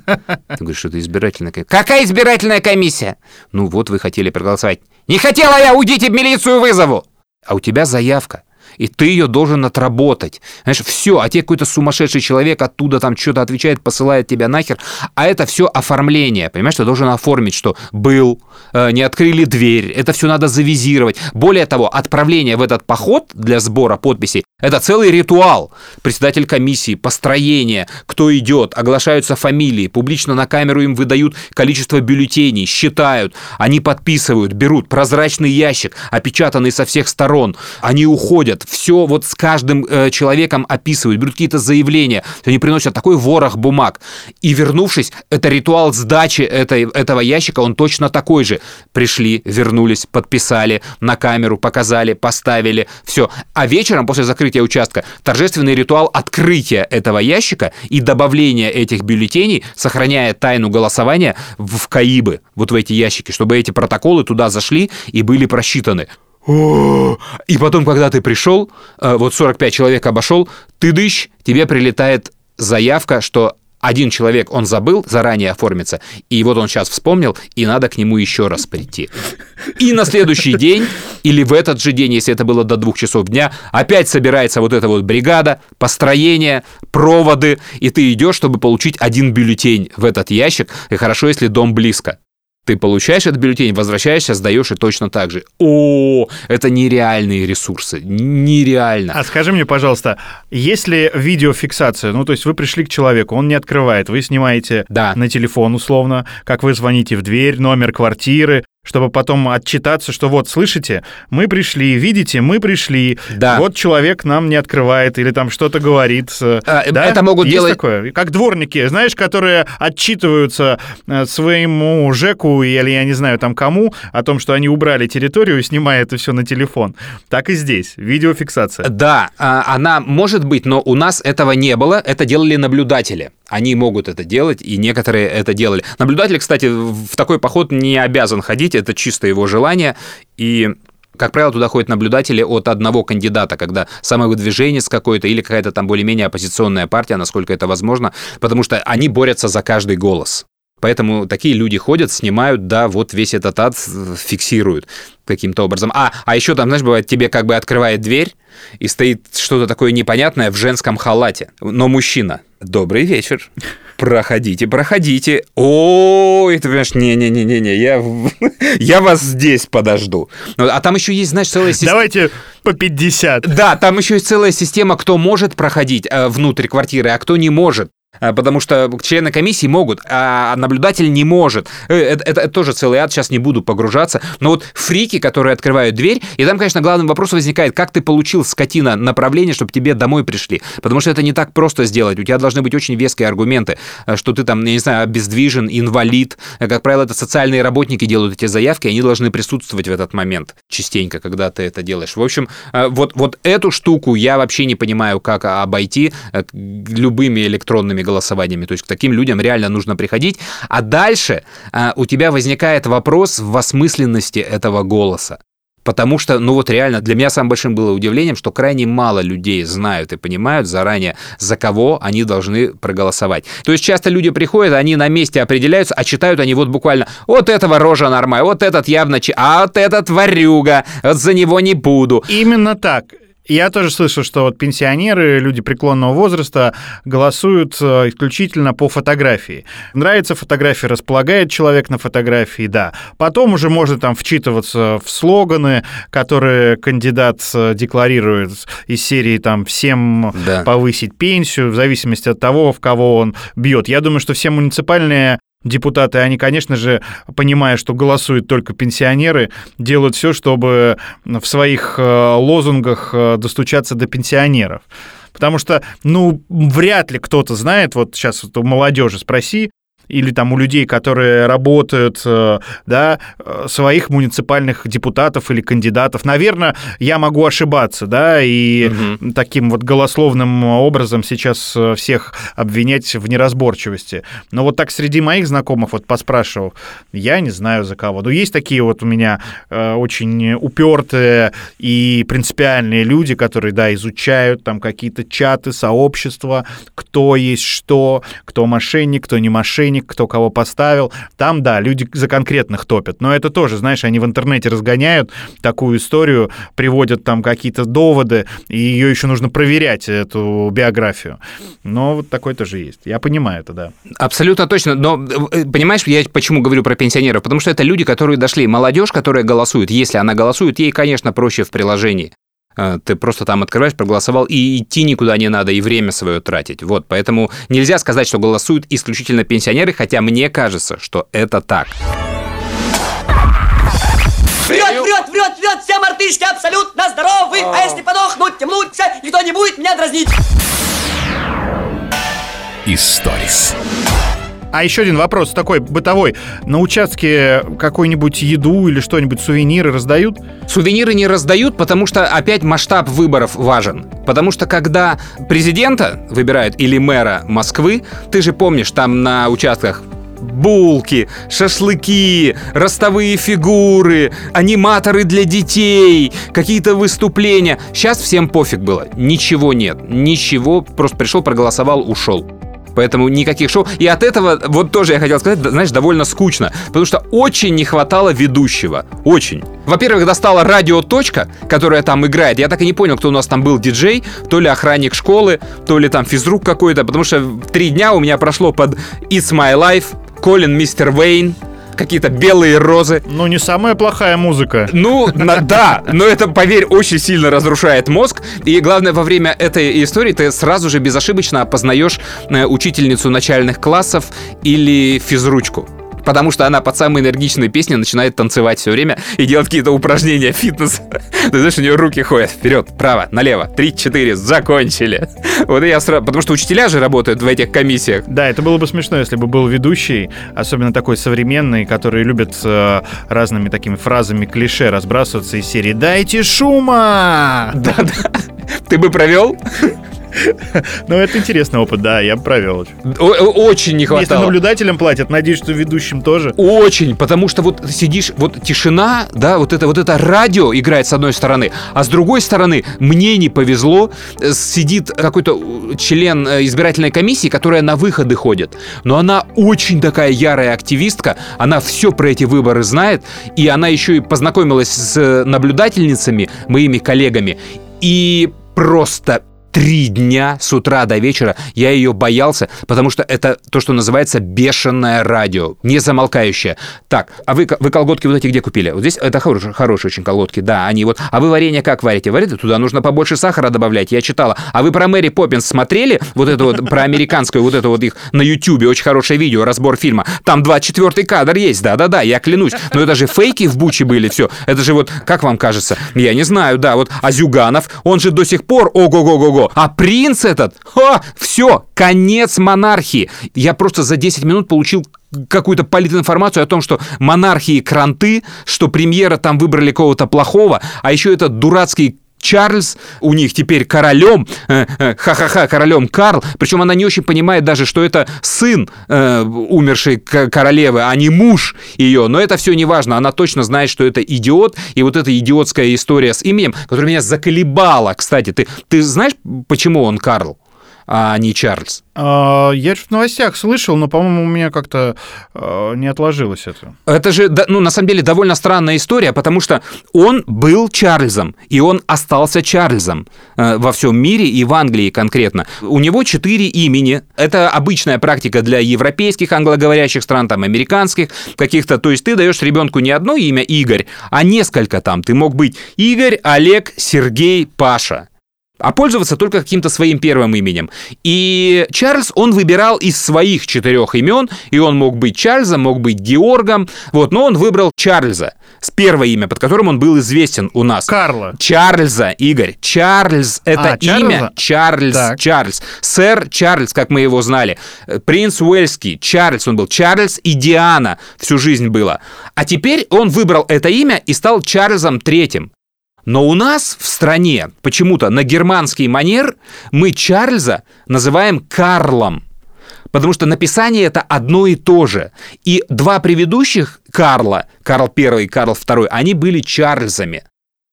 говоришь, что это избирательная комиссия. Какая избирательная комиссия? Ну вот вы хотели проголосовать. Не хотела я, уйдите в милицию вызову. А у тебя заявка и ты ее должен отработать. Знаешь, все, а тебе какой-то сумасшедший человек оттуда там что-то отвечает, посылает тебя нахер, а это все оформление, понимаешь, ты должен оформить, что был, э, не открыли дверь, это все надо завизировать. Более того, отправление в этот поход для сбора подписей это целый ритуал. Председатель комиссии, построение, кто идет, оглашаются фамилии, публично на камеру им выдают количество бюллетеней, считают, они подписывают, берут прозрачный ящик, опечатанный со всех сторон, они уходят, все вот с каждым э, человеком описывают, берут какие-то заявления, они приносят такой ворох бумаг. И вернувшись, это ритуал сдачи этой, этого ящика, он точно такой же. Пришли, вернулись, подписали, на камеру показали, поставили, все. А вечером после закрытия участка, торжественный ритуал открытия этого ящика и добавления этих бюллетеней, сохраняя тайну голосования в КАИБы, вот в эти ящики, чтобы эти протоколы туда зашли и были просчитаны. И потом, когда ты пришел, э, вот 45 человек обошел, ты дыщ, тебе прилетает заявка, что один человек, он забыл заранее оформиться, и вот он сейчас вспомнил, и надо к нему еще раз прийти. И на следующий день, или в этот же день, если это было до двух часов дня, опять собирается вот эта вот бригада, построение, проводы, и ты идешь, чтобы получить один бюллетень в этот ящик, и хорошо, если дом близко. Ты получаешь этот бюллетень, возвращаешься, сдаешь и точно так же. О, это нереальные ресурсы, нереально. А скажи мне, пожалуйста, если видеофиксация, ну то есть вы пришли к человеку, он не открывает, вы снимаете да. на телефон условно, как вы звоните в дверь, номер квартиры, чтобы потом отчитаться, что вот, слышите, мы пришли, видите, мы пришли, да. вот человек нам не открывает или там что-то говорит. А, да? Это могут Есть делать... такое? Как дворники, знаешь, которые отчитываются э, своему ЖЭКу или, я не знаю, там кому, о том, что они убрали территорию, снимая это все на телефон. Так и здесь, видеофиксация. Да, а, она может быть, но у нас этого не было, это делали наблюдатели. Они могут это делать, и некоторые это делали. Наблюдатель, кстати, в такой поход не обязан ходить, это чисто его желание, и как правило, туда ходят наблюдатели от одного кандидата, когда самовыдвижение с какой-то или какая-то там более-менее оппозиционная партия, насколько это возможно, потому что они борются за каждый голос. Поэтому такие люди ходят, снимают, да, вот весь этот ад фиксируют каким-то образом. А, а еще там, знаешь, бывает, тебе как бы открывает дверь, и стоит что-то такое непонятное в женском халате, но мужчина. Добрый вечер. Проходите, проходите. Ой, ты понимаешь, не-не-не-не, я, <laughs> я вас здесь подожду. А там еще есть, знаешь, целая система... Давайте по 50. Да, там еще есть целая система, кто может проходить э, внутрь квартиры, а кто не может. А, Потому что члены комиссии могут, а наблюдатель не может. Э, Это, это- это тоже целый ад, сейчас не буду погружаться. Но вот фрики, которые открывают дверь, и там, конечно, главный вопрос возникает, как ты получил, скотина, направление, чтобы тебе домой пришли. Потому что это не так просто сделать. У тебя должны быть очень веские аргументы, э, что ты там, я не знаю, обездвижен, инвалид. Э, Как правило, это социальные работники делают эти заявки, они должны присутствовать в этот момент частенько, когда ты это делаешь. В общем, вот, вот эту штуку я вообще не понимаю, как обойти любыми электронными голосованиями. То есть к таким людям реально нужно приходить. А дальше э, у тебя возникает вопрос в осмысленности этого голоса. Потому что, ну вот реально, для меня самым большим было удивлением, что крайне мало людей знают и понимают заранее, за кого они должны проголосовать. То есть часто люди приходят, они на месте определяются, а читают они вот буквально вот этого рожа нормально, вот этот явно, а вот этот варюга, вот за него не буду. Именно так. Я тоже слышал, что вот пенсионеры, люди преклонного возраста голосуют э, исключительно по фотографии. Нравится фотография, располагает человек на фотографии, да. Потом уже можно там вчитываться в слоганы, которые кандидат э, декларирует из серии там всем Да. повысить пенсию, в зависимости от того, в кого он бьет. Я думаю, что все муниципальные депутаты, они, конечно же, понимая, что голосуют только пенсионеры, делают все, чтобы в своих э, лозунгах э, достучаться до пенсионеров. Потому что, ну, вряд ли кто-то знает, вот сейчас вот у молодежи спроси, или там у людей, которые работают, э, да, э, своих муниципальных депутатов или кандидатов. Наверное, я могу ошибаться, да, и таким вот голословным образом сейчас э, всех обвинять в неразборчивости. Но вот так среди моих знакомых вот поспрашивал, я не знаю за кого. Ну, есть такие вот у меня э, очень упертые и принципиальные люди, которые, да, изучают там какие-то чаты, сообщества, кто есть что, кто мошенник, кто не мошенник, кто кого поставил. Там, да, люди за конкретных топят. Но это тоже, знаешь, они в интернете разгоняют такую историю, приводят там какие-то доводы, и ее еще нужно проверять, эту биографию. Но вот такой тоже есть. Я понимаю это, да. Абсолютно точно. Но э, понимаешь, я почему говорю про пенсионеров? Потому что это люди, которые дошли. Молодежь, которая голосует, если она голосует, ей, конечно, проще в приложении. Э, Ты просто там открываешь, проголосовал, и идти никуда не надо, и время свое тратить. Вот, поэтому нельзя сказать, что голосуют исключительно пенсионеры, хотя мне кажется, что это так. Врет, врет, врет, врет, все мартышки абсолютно здоровы. А если подохнуть, тем лучше, никто не будет меня дразнить. Историс. А еще один вопрос такой бытовой. На участке какую-нибудь еду или что-нибудь, сувениры раздают? Сувениры не раздают, потому что опять масштаб выборов важен. Потому что когда президента выбирают или мэра Москвы, ты же помнишь, там на участках булки, шашлыки, ростовые фигуры, аниматоры для детей, какие-то выступления. Сейчас всем пофиг было. Ничего нет. Ничего. Просто пришел, проголосовал, ушел. Поэтому никаких шоу. И от этого, вот тоже я хотел сказать, знаешь, довольно скучно. Потому что очень не хватало ведущего. Очень. Во-первых, достала радио «Точка», которая там играет. Я так и не понял, кто у нас там был диджей. То ли охранник школы, то ли там физрук какой-то. Потому что три дня у меня прошло под «It's my life», «Колин Мистер Вейн», какие-то белые розы. Ну, не самая плохая музыка. Ну, на- да, но это, поверь, очень сильно разрушает мозг. И главное, во время этой истории ты сразу же безошибочно опознаешь э, учительницу начальных классов или физручку. Потому что она под самые энергичные песни начинает танцевать все время и делать какие-то упражнения фитнес. <laughs> Ты знаешь, у нее руки ходят вперед, право, налево, три-четыре, закончили. <laughs> Вот я сразу... Потому что учителя же работают в этих комиссиях. Да, это было бы смешно, если бы был ведущий, особенно такой современный, который любит э, разными такими фразами клише разбрасываться из серии «Дайте шума!» Да-да. Ты бы провел? <laughs> <laughs> Ну, это интересный опыт, да, я бы провел. Очень не Если хватало. наблюдателям платят, надеюсь, что ведущим тоже. Очень, потому что вот сидишь, вот тишина, да, вот это вот это радио играет с одной стороны, а с другой стороны мне не повезло, э, сидит какой-то э, член э, избирательной комиссии, которая на выходы ходит, но она очень такая ярая активистка, она все про эти выборы знает, и она еще и познакомилась с наблюдательницами, моими коллегами, и просто три дня с утра до вечера я ее боялся, потому что это то, что называется бешеное радио, не замолкающее. Так, а вы, вы колготки вот эти где купили? Вот здесь это хорошие, хорошие очень колготки, да, они вот. А вы варенье как варите? Варите? Туда нужно побольше сахара добавлять, я читала. А вы про Мэри Поппинс смотрели? Вот это вот, про американскую, вот это вот их на Ютьюбе, очень хорошее видео, разбор фильма. Там 24 кадр есть, да-да-да, я клянусь. Но это же фейки в Буче были, все. Это же вот, как вам кажется? Я не знаю, да, вот. А Зюганов, он же до сих пор, ого-го-го-го, а принц этот, ха, все, конец монархии. Я просто за 10 минут получил какую-то политинформацию о том, что монархии кранты, что премьера там выбрали кого-то плохого, а еще этот дурацкий Чарльз у них теперь королем, э, э, ха-ха-ха, королем Карл. Причем она не очень понимает даже, что это сын э, умершей королевы, а не муж ее. Но это все не важно. Она точно знает, что это идиот. И вот эта идиотская история с именем, которая меня заколебала, кстати. Ты, ты знаешь, почему он Карл? А не Чарльз. А, я в новостях слышал, но, по-моему, у меня как-то а, не отложилось это. Это же, ну, на самом деле, довольно странная история, потому что он был Чарльзом, и он остался Чарльзом э, во всем мире и в Англии конкретно. У него четыре имени. Это обычная практика для европейских англоговорящих стран, там, американских каких-то. То есть ты даешь ребенку не одно имя Игорь, а несколько там. Ты мог быть Игорь, Олег, Сергей, Паша а пользоваться только каким-то своим первым именем. И Чарльз, он выбирал из своих четырех имен, и он мог быть Чарльзом, мог быть Георгом, вот, но он выбрал Чарльза с первое имя, под которым он был известен у нас. Карла. Чарльза, Игорь. Чарльз — это а, имя Чарльз, так. Чарльз. Сэр Чарльз, как мы его знали. Принц Уэльский, Чарльз он был. Чарльз и Диана всю жизнь было. А теперь он выбрал это имя и стал Чарльзом Третьим. Но у нас в стране почему-то на германский манер мы Чарльза называем Карлом. Потому что написание это одно и то же. И два предыдущих Карла, Карл I и Карл II, они были Чарльзами.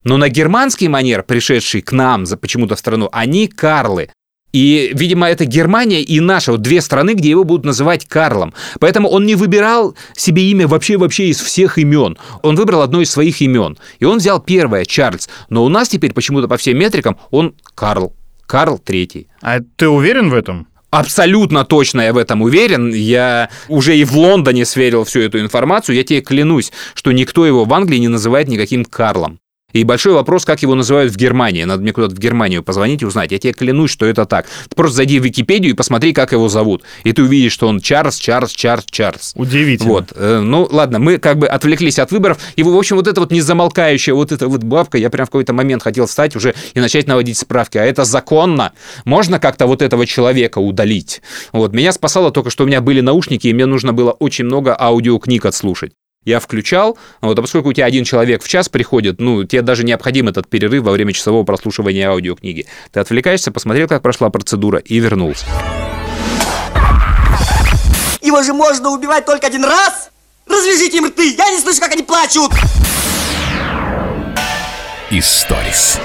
Но на германский манер, пришедший к нам за почему-то в страну, они Карлы. И, видимо, это Германия и наша, вот две страны, где его будут называть Карлом. Поэтому он не выбирал себе имя вообще-вообще из всех имен. Он выбрал одно из своих имен. И он взял первое, Чарльз. Но у нас теперь почему-то по всем метрикам он Карл. Карл Третий. А ты уверен в этом? Абсолютно точно я в этом уверен. Я уже и в Лондоне сверил всю эту информацию. Я тебе клянусь, что никто его в Англии не называет никаким Карлом. И большой вопрос, как его называют в Германии. Надо мне куда-то в Германию позвонить и узнать. Я тебе клянусь, что это так. Ты просто зайди в Википедию и посмотри, как его зовут. И ты увидишь, что он Чарльз, Чарльз, Чарльз, Чарльз. Удивительно. Вот. Э, ну, ладно, мы как бы отвлеклись от выборов. И, в общем, вот эта вот незамолкающая вот эта вот бабка, я прям в какой-то момент хотел встать уже и начать наводить справки. А это законно? Можно как-то вот этого человека удалить? Вот. Меня спасало только, что у меня были наушники, и мне нужно было очень много аудиокниг отслушать я включал, вот, а поскольку у тебя один человек в час приходит, ну, тебе даже необходим этот перерыв во время часового прослушивания аудиокниги. Ты отвлекаешься, посмотрел, как прошла процедура и вернулся. Его же можно убивать только один раз? Развяжите им рты, я не слышу, как они плачут! Историс.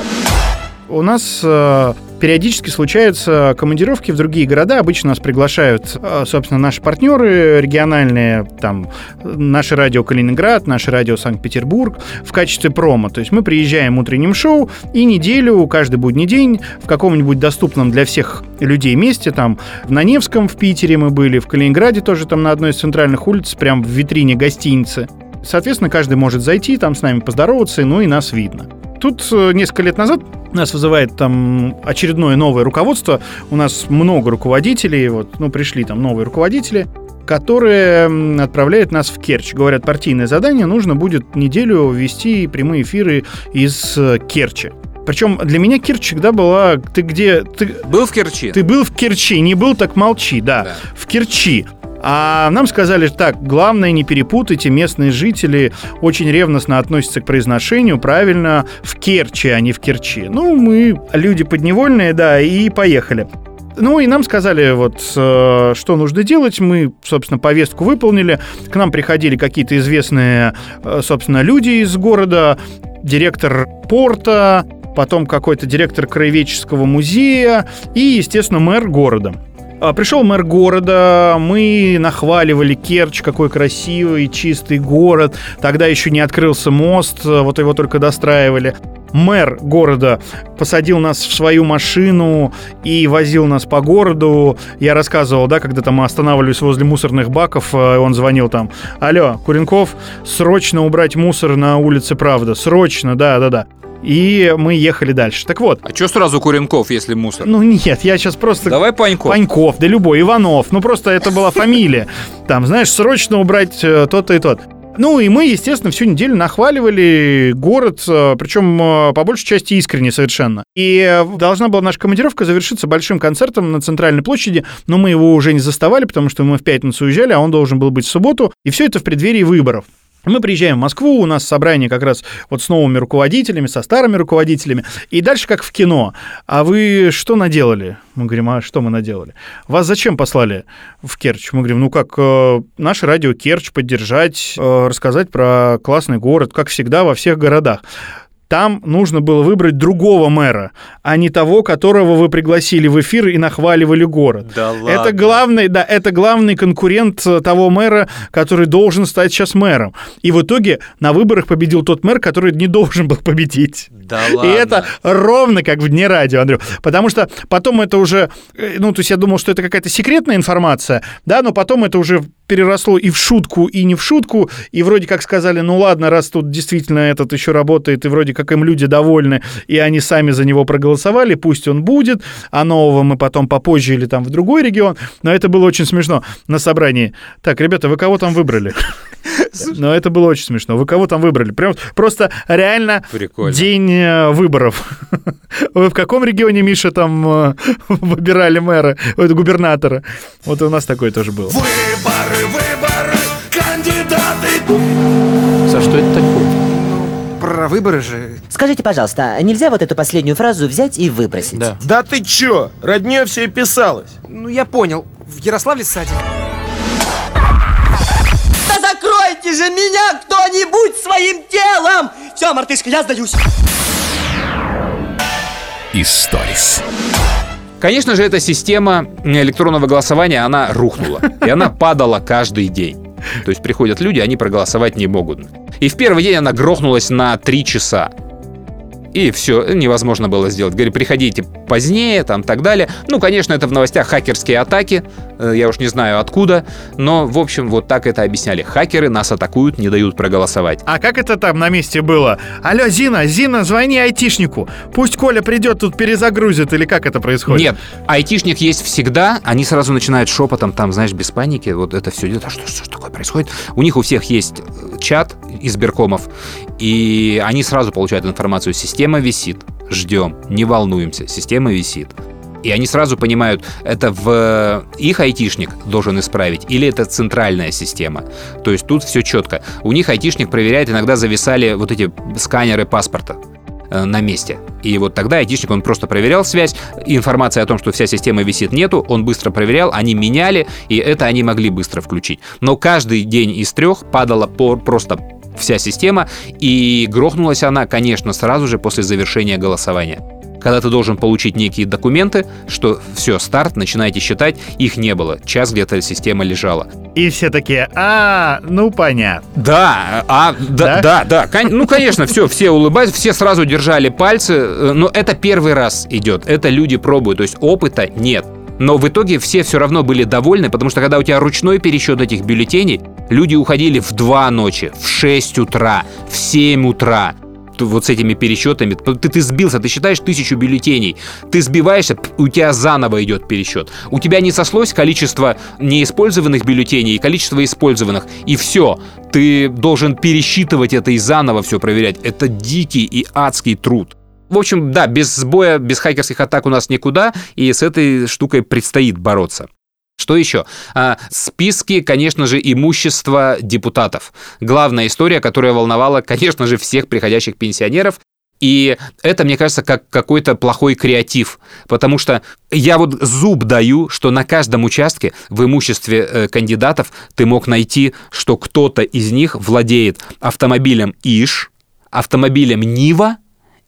У нас э, периодически случаются командировки в другие города. Обычно нас приглашают, э, собственно, наши партнеры региональные, там, наше радио Калининград, наше радио Санкт-Петербург в качестве промо. То есть мы приезжаем утренним шоу и неделю, каждый будний день в каком-нибудь доступном для всех людей месте, там, на Невском в Питере мы были, в Калининграде тоже там на одной из центральных улиц, прям в витрине гостиницы. Соответственно, каждый может зайти, там с нами поздороваться, ну и нас видно. Тут э, несколько лет назад нас вызывает там очередное новое руководство. У нас много руководителей, вот, ну, пришли там новые руководители, которые отправляют нас в Керчь. Говорят, партийное задание, нужно будет неделю вести прямые эфиры из э, Керчи. Причем для меня Керчь всегда была... Ты где... Ты, был в Керчи? Ты был в Керчи, не был, так молчи, да. да. В Керчи. А нам сказали так, главное не перепутайте, местные жители очень ревностно относятся к произношению, правильно, в Керчи, а не в Керчи. Ну, мы люди подневольные, да, и поехали. Ну и нам сказали, вот, э, что нужно делать. Мы, собственно, повестку выполнили. К нам приходили какие-то известные, э, собственно, люди из города, директор порта, потом какой-то директор краеведческого музея и, естественно, мэр города. А, пришел мэр города, мы нахваливали Керчь, какой красивый, чистый город. Тогда еще не открылся мост, вот его только достраивали. мэр города посадил нас в свою машину и возил нас по городу. Я рассказывал, да, когда там останавливались возле мусорных баков, э, он звонил там, алло, Куренков, срочно убрать мусор на улице Правда, срочно, да-да-да. И мы ехали дальше. Так вот, А что сразу Куренков, если мусор? ну нет, я сейчас просто... Давай Паньков. Паньков, да любой, Иванов. Ну просто это была <laughs> фамилия. Там, знаешь, срочно убрать э, то-то и тот. Ну и мы, естественно, всю неделю нахваливали город, э, причем э, по большей части искренне совершенно. И должна была наша командировка завершиться большим концертом на центральной площади, но мы его уже не заставали, потому что мы в пятницу уезжали, а он должен был быть в субботу. И все это в преддверии выборов. Мы приезжаем в Москву, у нас собрание как раз вот с новыми руководителями, со старыми руководителями, и дальше как в кино. А вы что наделали? Мы говорим, а что мы наделали? Вас зачем послали в Керчь? Мы говорим, ну как, э, наше радио Керчь поддержать, э, рассказать про классный город, как всегда во всех городах. Там нужно было выбрать другого мэра, а не того, которого вы пригласили в эфир и нахваливали город. Да ладно. Это главный, да, это главный конкурент э, того мэра, который должен стать сейчас мэром. И в итоге на выборах победил тот мэр, который не должен был победить. Да И это ровно как в дне радио, Андрю. Потому что потом это уже, э, ну, то есть я думал, что это какая-то секретная информация, да, но потом это уже переросло и в шутку, и не в шутку, и вроде как сказали, ну ладно, раз тут действительно этот еще работает, и вроде как им люди довольны, и они сами за него проголосовали, пусть он будет, а нового мы потом попозже или там в другой регион, но это было очень смешно на собрании. Так, ребята, вы кого там выбрали? Но это было очень смешно. Вы кого там выбрали? Прям просто реально Прикольно. день э, выборов. <laughs> Вы в каком регионе, Миша, там э, <laughs> выбирали мэра, ой, губернатора? Вот у нас такое тоже было. Выборы, выборы, кандидаты За что это такое? Про выборы же. Скажите, пожалуйста, нельзя вот эту последнюю фразу взять и выбросить? Да. Да ты чё? Роднее все писалось. Ну, я понял. В Ярославле садик. Да закройте же меня кто-нибудь своим телом! Все, мартышка, я сдаюсь. Историс. Конечно же, эта система электронного голосования, она рухнула. И она падала каждый день. То есть приходят люди, они проголосовать не могут. И в первый день она грохнулась на 3 часа. И все, невозможно было сделать. Говорит, приходите позднее, там так далее. Ну, конечно, это в новостях хакерские атаки. Э, Я уж не знаю откуда. Но, в общем, вот так это объясняли. Хакеры нас атакуют, не дают проголосовать. А как это там на месте было? Алло, Зина, Зина, звони айтишнику. Пусть Коля придет, тут перезагрузит, или как это происходит? Нет, айтишник есть всегда, они сразу начинают шепотом, там, знаешь, без паники, вот это все идет, а что, что ж такое происходит? У них у всех есть э, чат избиркомов, и они сразу получают информацию, система висит, ждем, не волнуемся, система висит. И они сразу понимают, это в их айтишник должен исправить или это центральная система. То есть тут все четко. У них айтишник проверяет, иногда зависали вот эти сканеры паспорта э, на месте. И вот тогда айтишник, он просто проверял связь, информация о том, что вся система висит, нету, он быстро проверял, они меняли, и это они могли быстро включить. Но каждый день из трех падала по- просто вся система, и грохнулась она, конечно, сразу же после завершения голосования. Когда ты должен получить некие документы, что все, старт, начинайте считать, их не было. Час где-то система лежала. И все такие, а, ну понятно. Да, а, да, Да? да, да, ну, конечно, все, все улыбаются, все сразу держали пальцы, э, но это первый раз идет, это люди пробуют, то есть опыта нет. Но в итоге все все равно были довольны, потому что когда у тебя ручной пересчет этих бюллетеней, люди уходили в 2 ночи, в 6 утра, в 7 утра. Вот с этими пересчетами. Ты, ты сбился, ты считаешь тысячу бюллетеней. Ты сбиваешься, у тебя заново идет пересчет. У тебя не сослось количество неиспользованных бюллетеней и количество использованных. И все. Ты должен пересчитывать это и заново все проверять. Это дикий и адский труд. В общем, да, без сбоя, без хакерских атак у нас никуда, и с этой штукой предстоит бороться. Что еще? А, списки, конечно же, имущества депутатов. Главная история, которая волновала, конечно же, всех приходящих пенсионеров. И это, мне кажется, как какой-то плохой креатив. Потому что я вот зуб даю, что на каждом участке в имуществе э, кандидатов ты мог найти, что кто-то из них владеет автомобилем ИШ, автомобилем Нива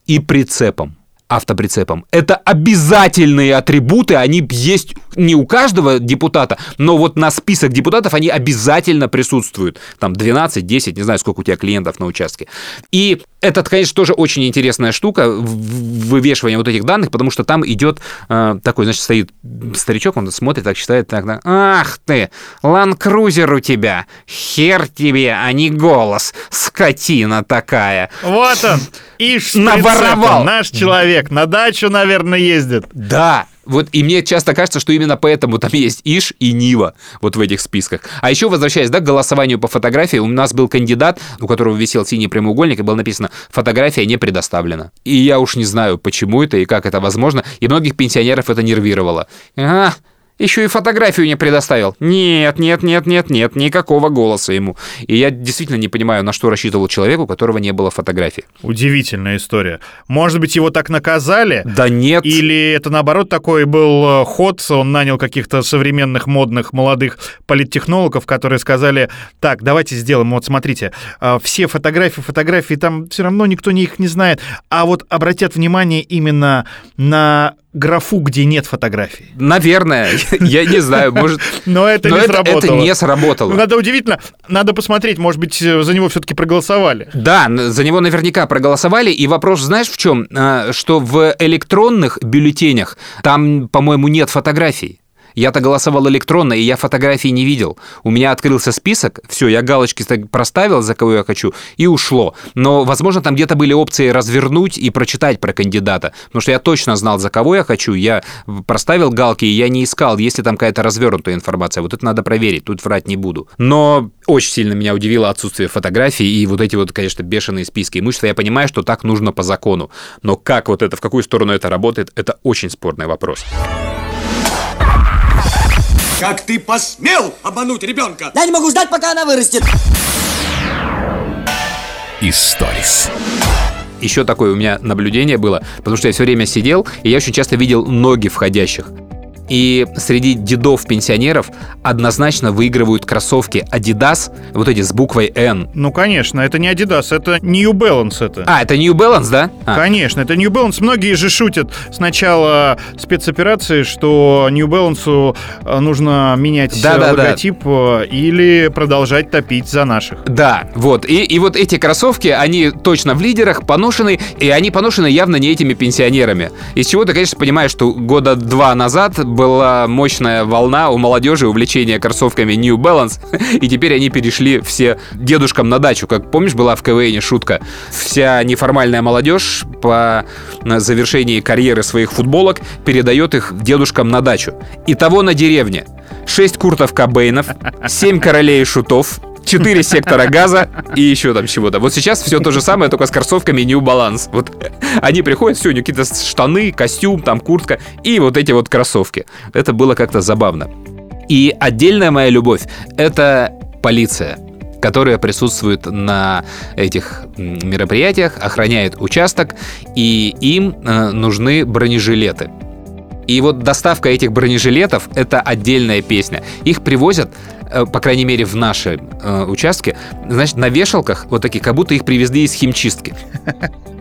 и прицепом автоприцепом. Это обязательные атрибуты, они есть не у каждого депутата, но вот на список депутатов они обязательно присутствуют. Там 12, 10, не знаю, сколько у тебя клиентов на участке. И Это, конечно, тоже очень интересная штука, вывешивание вот этих данных, потому что там идет э, такой, значит, стоит старичок, он смотрит, так считает, так, так, ах ты, ланкрузер у тебя, хер тебе, а не голос, скотина такая. Вот он, <laughs> Ишь, Наворовал. наш человек, на дачу, наверное, ездит. Да, вот и мне часто кажется, что именно поэтому там <laughs> есть Иш и Нива вот в этих списках. А еще возвращаясь да, к голосованию по фотографии, у нас был кандидат, у которого висел синий прямоугольник, и было написано «фотография не предоставлена». И я уж не знаю, почему это и как это возможно, и многих пенсионеров это нервировало. А, еще и фотографию не предоставил. Нет, нет, нет, нет, нет, никакого голоса ему. И я действительно не понимаю, на что рассчитывал человек, у которого не было фотографии. Удивительная история. Может быть, его так наказали? Да нет. Или это, наоборот, такой был э, ход, он нанял каких-то современных, модных, молодых политтехнологов, которые сказали, так, давайте сделаем, вот смотрите, э, все фотографии, фотографии, там все равно никто их не знает, а вот обратят внимание именно на графу, где нет фотографий. Наверное, <laughs> я не знаю, может... Но это не сработало. это не сработало. Надо удивительно, надо посмотреть, может быть, э, за него все-таки проголосовали. Да, за него наверняка проголосовали. И вопрос, знаешь, в чем? А, Что в электронных бюллетенях там, по-моему, нет фотографий. Я-то голосовал электронно, и я фотографий не видел. У меня открылся список, все, я галочки проставил, за кого я хочу, и ушло. Но, возможно, там где-то были опции развернуть и прочитать про кандидата. Потому что я точно знал, за кого я хочу. Я проставил галки, и я не искал, есть ли там какая-то развернутая информация. Вот это надо проверить, тут врать не буду. Но очень сильно меня удивило отсутствие фотографий и вот эти вот, конечно, бешеные списки имущества. Я понимаю, что так нужно по закону. Но как вот это, в какую сторону это работает, это очень спорный вопрос. Как ты посмел обмануть ребенка? Я не могу ждать, пока она вырастет. Историс. Еще такое у меня наблюдение было, потому что я все время сидел, и я очень часто видел ноги входящих. И среди дедов-пенсионеров однозначно выигрывают кроссовки Adidas, вот эти с буквой N. Ну, конечно, это не Adidas, это New Balance это. А, это New Balance, да? А. Конечно, это New Balance. Многие же шутят с начала спецоперации, что New Balance э, нужно менять э, логотип э, или продолжать топить за наших. Да, вот. И, и вот эти кроссовки, они точно в лидерах, поношены, и они поношены явно не этими пенсионерами. Из чего ты, конечно, понимаешь, что года два назад была мощная волна у молодежи увлечения кроссовками New Balance, <laughs> и теперь они перешли все дедушкам на дачу. Как помнишь, была в КВН шутка? Вся неформальная молодежь по завершении карьеры своих футболок передает их дедушкам на дачу. Итого на деревне. 6 куртов Кобейнов, <laughs> 7 королей шутов, 4 сектора газа и еще там чего-то. Вот сейчас все то же самое, только с кроссовками New Balance. Вот они приходят, все, у них какие-то штаны, костюм, там куртка и вот эти вот кроссовки. Это было как-то забавно. И отдельная моя любовь — это полиция которая присутствует на этих мероприятиях, охраняет участок, и им э, нужны бронежилеты. И вот доставка этих бронежилетов — это отдельная песня. Их привозят, э, по крайней мере, в наши э, участки, значит, на вешалках, вот такие, как будто их привезли из химчистки.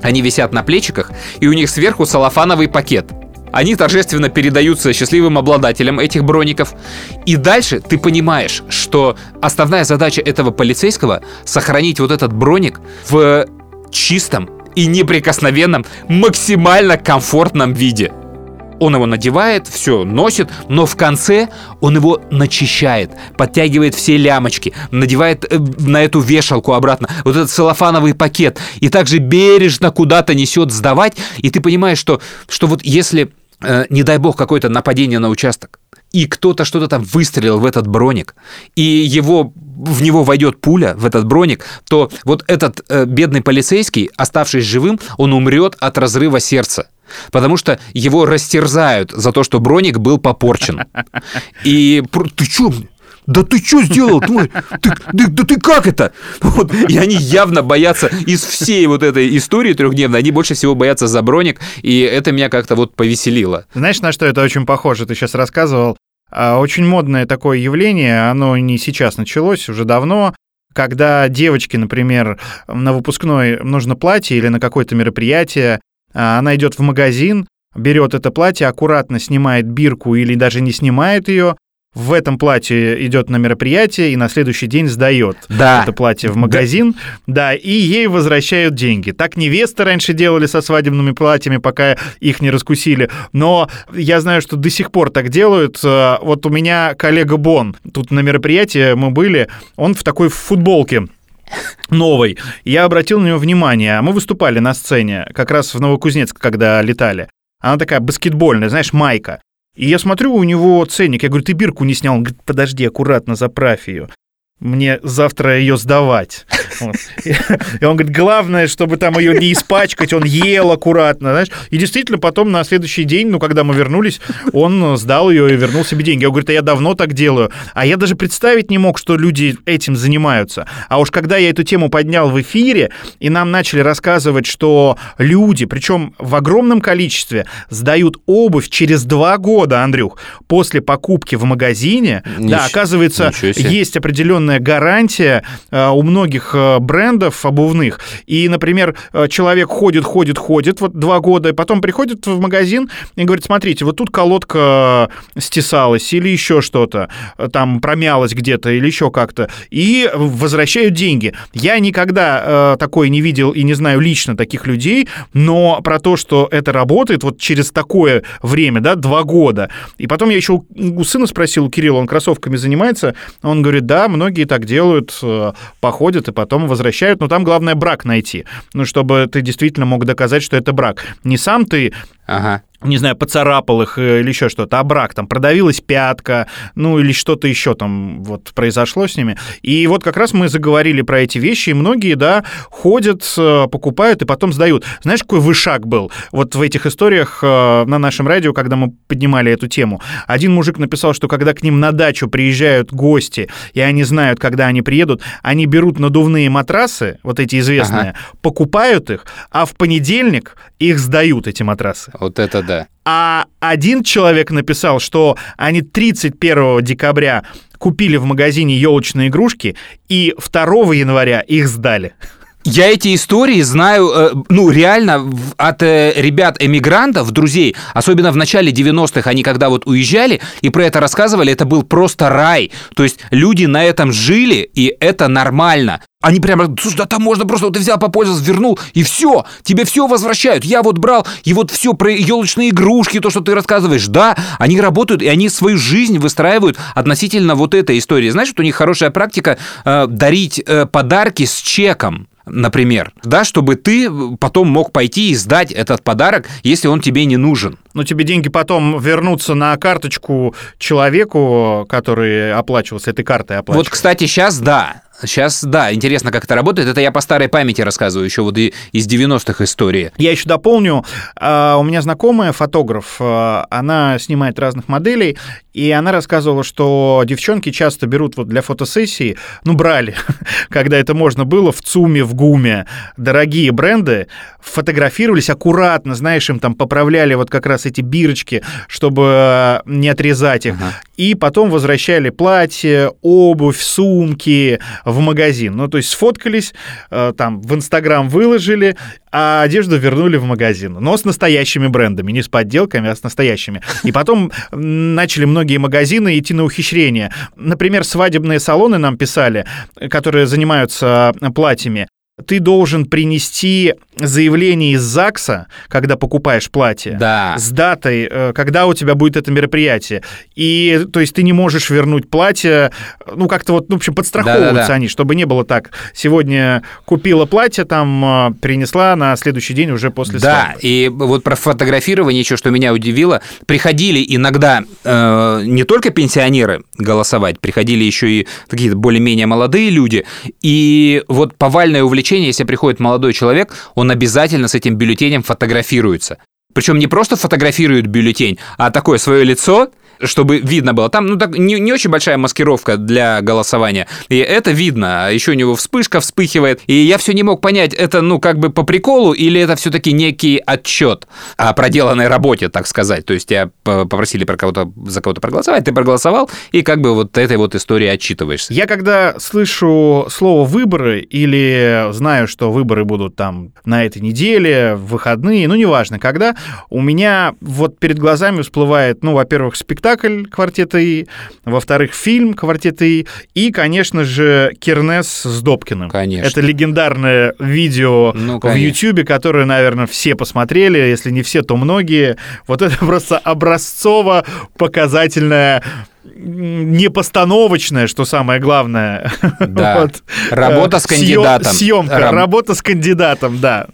Они висят на плечиках, и у них сверху салофановый пакет. Они торжественно передаются счастливым обладателям этих броников. И дальше ты понимаешь, что основная задача этого полицейского — сохранить вот этот броник в чистом и неприкосновенном, максимально комфортном виде. Он его надевает, все, носит, но в конце он его начищает, подтягивает все лямочки, надевает э, на эту вешалку обратно, вот этот целлофановый пакет, и также бережно куда-то несет сдавать, и ты понимаешь, что, что вот если, э, не дай бог, какое-то нападение на участок, и кто-то что-то там выстрелил в этот броник, и его в него войдет пуля, в этот броник, то вот этот э, бедный полицейский, оставшись живым, он умрет от разрыва сердца. Потому что его растерзают за то, что броник был попорчен. И ты чё? Да ты что сделал? Ты, ты- да, да ты как это? Вот. И они явно боятся из всей вот этой истории трехдневной, они больше всего боятся за броник, и это меня как-то вот повеселило. Знаешь, на что это очень похоже? Ты сейчас рассказывал. А, Очень модное такое явление, оно не сейчас началось, уже давно, когда девочке, например, на выпускной нужно платье или на какое-то мероприятие, а, она идет в магазин, берет это платье, аккуратно снимает бирку или даже не снимает ее, в этом платье идет на мероприятие и на следующий день сдает Да. это платье в магазин, да. и ей возвращают деньги. Так невесты раньше делали со свадебными платьями, пока их не раскусили. Но я знаю, что до сих пор так делают. Э, Вот у меня коллега Бон, тут на мероприятии мы были, он в такой футболке новой. Я обратил на него внимание. Мы выступали на сцене, как раз в Новокузнецк, когда летали. Она такая баскетбольная, знаешь, майка. И я смотрю, у него ценник. Я говорю, ты бирку не снял? Он говорит, подожди, аккуратно заправь ее. Мне завтра ее сдавать. И он говорит, главное, чтобы там ее не испачкать, он ел аккуратно, знаешь. И действительно, потом на следующий день, ну, когда мы вернулись, он сдал ее и вернул себе деньги. Я говорю, я давно так делаю. А я даже представить не мог, что люди этим занимаются. А уж когда я эту тему поднял в эфире, и нам начали рассказывать, что люди, причем в огромном количестве, сдают обувь через два года, Андрюх, после покупки в магазине. Нич- да, оказывается, ничего есть определенная гарантия э, у многих э, брендов обувных. И, например, э, человек ходит, ходит, ходит вот два года, и потом приходит в магазин и говорит, смотрите, вот тут колодка э, стесалась или еще что-то, э, там промялась где-то или еще как-то, и возвращают деньги. Я никогда э, такое не видел и не знаю лично таких людей, но про то, что это работает вот через такое время, да, два года. И потом я еще у- сына спросил, у Кирилла, он кроссовками занимается, он говорит, да, многие так делают, э, походят и потом возвращают, но там главное брак найти, ну, чтобы ты действительно мог доказать, что это брак. Не сам ты Ага. Не знаю, поцарапал их э, или еще что-то, а брак, там продавилась пятка, ну или что-то еще там вот произошло с ними. И вот как раз мы заговорили про эти вещи, и многие, да, ходят, э, покупают и потом сдают. Знаешь, какой вышаг был вот в этих историях э, на нашем радио, когда мы поднимали эту тему? Один мужик написал, что когда к ним на дачу приезжают гости, и они знают, когда они приедут, они берут надувные матрасы, вот эти известные, покупают их, а в понедельник их сдают, эти матрасы. Вот это да. А один человек написал, что они 31 декабря купили в магазине елочные игрушки, и 2 января их сдали. Я эти истории знаю, э, ну, реально от э, ребят-эмигрантов, друзей, особенно в начале 90-х, они когда вот уезжали и про это рассказывали, это был просто рай. То есть люди на этом жили, и это нормально. Они прямо, слушай, да там можно просто, вот ты взял, попользовался, вернул, и все, тебе все возвращают. Я вот брал, и вот все про елочные игрушки, то, что ты рассказываешь, да, они работают, и они свою жизнь выстраивают относительно вот этой истории. Знаешь, вот у них хорошая практика э, дарить э, подарки с чеком например, да, чтобы ты потом мог пойти и сдать этот подарок, если он тебе не нужен. Но тебе деньги потом вернутся на карточку человеку, который оплачивался этой картой оплачивал. Вот, кстати, сейчас да. Сейчас, да, интересно, как это работает. Это я по старой памяти рассказываю, еще вот и из 90-х истории. Я еще дополню, а, у меня знакомая фотограф, а, она снимает разных моделей, и она рассказывала, что девчонки часто берут вот для фотосессии, ну, брали, <laughs> когда это можно было, в ЦУМе, в ГУМе, дорогие бренды, фотографировались аккуратно, знаешь, им там поправляли вот как раз эти бирочки, чтобы а, не отрезать их, и потом возвращали платье, обувь, сумки в магазин. Ну, то есть сфоткались, э, там в Инстаграм выложили, а одежду вернули в магазин. Но с настоящими брендами, не с подделками, а с настоящими. И потом начали многие магазины идти на ухищрение. Например, свадебные салоны нам писали, которые занимаются э, платьями. Ты должен принести заявление из ЗАГСа, когда покупаешь платье, Да. с датой, э, когда у тебя будет это мероприятие. И, то есть, ты не можешь вернуть платье, ну, как-то вот, ну, в общем, подстраховываются Да-да-да. они, чтобы не было так. Сегодня купила платье, там, э, принесла на следующий день уже после Да, свадьбы. и вот про фотографирование еще, что меня удивило, приходили иногда э, не только пенсионеры голосовать, приходили еще и какие-то более-менее молодые люди, и вот повальное увлечение, если приходит молодой человек, он обязательно с этим бюллетенем фотографируется. Причем не просто фотографирует бюллетень, а такое свое лицо, чтобы видно было. Там ну, так, не, не очень большая маскировка для голосования, и это видно. А еще у него вспышка вспыхивает. И я все не мог понять, это ну как бы по приколу или это все-таки некий отчет о проделанной работе, так сказать. То есть тебя попросили про кого-то, за кого-то проголосовать, ты проголосовал, и как бы вот этой вот историей отчитываешься. Я когда слышу слово «выборы» или знаю, что выборы будут там на этой неделе, в выходные, ну, неважно когда, у меня вот перед глазами всплывает, ну, во-первых, спектакль спектакль квартета И, во-вторых, фильм квартета И, и, конечно же, Кернес с Добкиным. Конечно. Это легендарное видео Ну, в. Ютьюбе, которое, наверное, все посмотрели, если не все, то многие. Вот это <laughs> просто образцово-показательное м, непостановочное, что самое главное. <laughs> Да. Работа с Э, съё- кандидатом. Съемка, Раб- работа с кандидатом, да.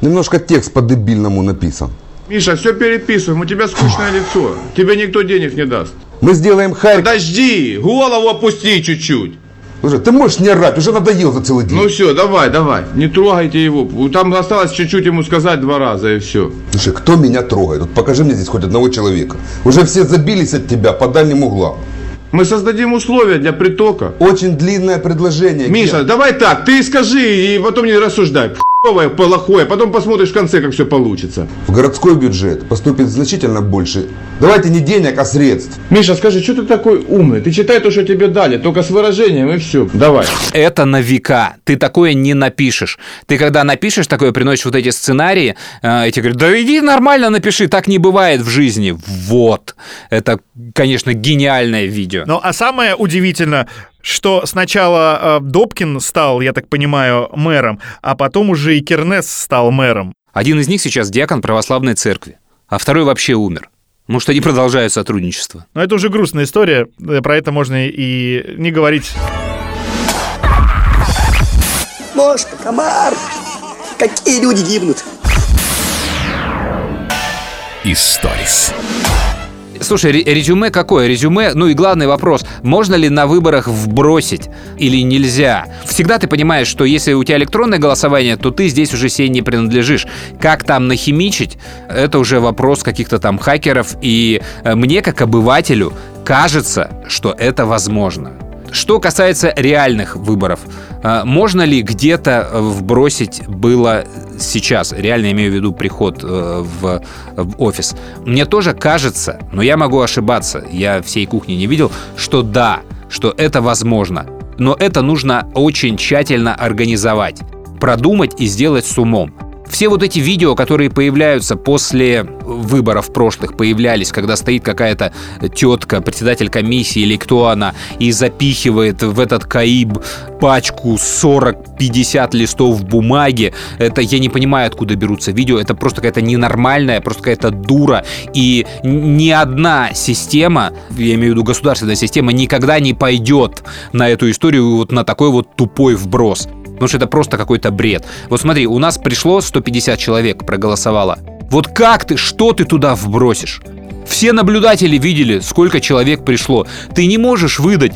Немножко текст по-дебильному написан. Миша, все переписываем, у тебя скучное лицо. Тебе никто денег не даст. Мы сделаем хайп. Подожди, голову опусти чуть-чуть. Слушай, ты можешь не орать, уже надоел за целый день. Ну все, давай, давай, не трогайте его. Там осталось чуть-чуть ему сказать два раза и все. Слушай, кто меня трогает? Вот покажи мне здесь хоть одного человека. Уже все забились от тебя по дальним углам. Мы создадим условия для притока. Очень длинное предложение. Миша, Ген. давай так, ты скажи и потом не рассуждай. Хуевое, плохое, потом посмотришь в конце, как все получится. В городской бюджет поступит значительно больше. Давайте не денег, а средств. Миша, скажи, что ты такой умный? Ты читай то, что тебе дали, только с выражением и все. Давай. Это на века. Ты такое не напишешь. Ты когда напишешь такое, приносишь вот эти сценарии, э, эти говорят, да иди нормально напиши, так не бывает в жизни. Вот. Это, конечно, гениальное видео. Ну, а самое удивительное, что сначала э, Добкин стал, я так понимаю, мэром, а потом уже и Кернес стал мэром. Один из них сейчас диакон православной церкви, а второй вообще умер. Может, они продолжают сотрудничество. Но это уже грустная история, э, про это можно и не говорить. Мошка, комар. Какие люди гибнут. Историс. Слушай, ре- резюме какое? Резюме, ну и главный вопрос, можно ли на выборах вбросить или нельзя? Всегда ты понимаешь, что если у тебя электронное голосование, то ты здесь уже себе не принадлежишь. Как там нахимичить, это уже вопрос каких-то там хакеров, и э, мне, как обывателю, кажется, что это возможно. Что касается реальных выборов, э, можно ли где-то э, вбросить было сейчас, реально имею в виду приход э, в, в офис, мне тоже кажется, но я могу ошибаться, я всей кухни не видел, что да, что это возможно. Но это нужно очень тщательно организовать, продумать и сделать с умом. Все вот эти видео, которые появляются после выборов прошлых, появлялись, когда стоит какая-то тетка, председатель комиссии или кто она, и запихивает в этот КАИБ пачку 40-50 листов бумаги. Это я не понимаю, откуда берутся видео. Это просто какая-то ненормальная, просто какая-то дура. И ни одна система, я имею в виду государственная система, никогда не пойдет на эту историю вот на такой вот тупой вброс. Потому что это просто какой-то бред. Вот смотри, у нас пришло 150 человек, проголосовало. Вот как ты, что ты туда вбросишь? Все наблюдатели видели, сколько человек пришло. Ты не можешь выдать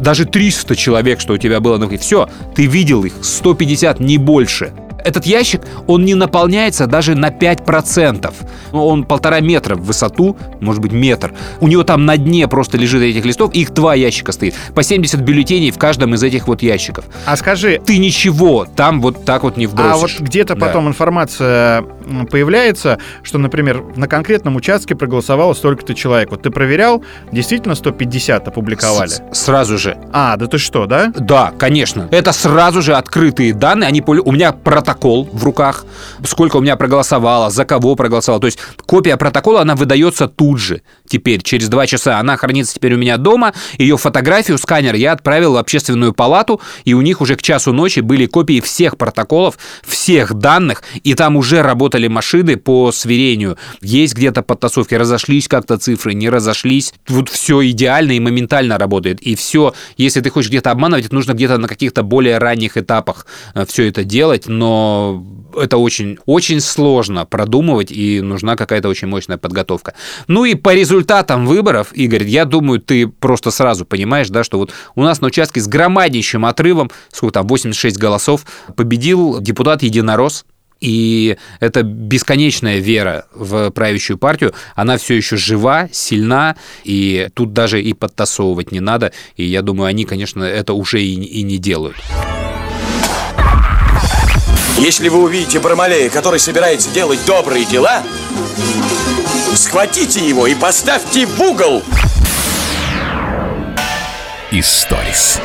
даже 300 человек, что у тебя было на Все, ты видел их, 150, не больше. Этот ящик, он не наполняется даже на 5%. Ну, Он полтора метра в высоту, может быть метр. У него там на дне просто лежит этих листов, их два ящика стоит. По 70 бюллетеней в каждом из этих вот ящиков. А скажи, Ты ничего там вот так вот не а вбросишь. вот где-то Да. потом информация появляется, что, например, на конкретном участке проголосовало столько-то человек. Вот ты проверял, действительно 150 опубликовали? С- Сразу же. А, да ты что, да? Да, конечно. Это сразу же открытые данные. Они у меня протокол в руках, сколько у меня проголосовало, за кого проголосовало. То есть копия протокола, она выдается тут же. Теперь, через два часа. Она хранится теперь у меня дома. Ее фотографию, сканер я отправил в общественную палату, и у них уже к часу ночи были копии всех протоколов, всех данных, и там уже работали машины по сверению. Есть где-то подтасовки, разошлись как-то цифры, не разошлись. Вот все идеально и моментально работает. И все, если ты хочешь где-то обманывать, нужно где-то на каких-то более ранних этапах все это делать, но это очень, очень сложно продумывать, и нужна какая-то очень мощная подготовка. Ну и по результатам выборов, Игорь, я думаю, ты просто сразу понимаешь, да, что вот у нас на участке с громаднейшим отрывом, сколько там, 86 голосов, победил депутат Единорос, и эта бесконечная вера в правящую партию, она все еще жива, сильна, и тут даже и подтасовывать не надо. И я думаю, они, конечно, это уже и, и не делают. Если вы увидите Бармалея, который собирается делать добрые дела, схватите его и поставьте в угол. Историс.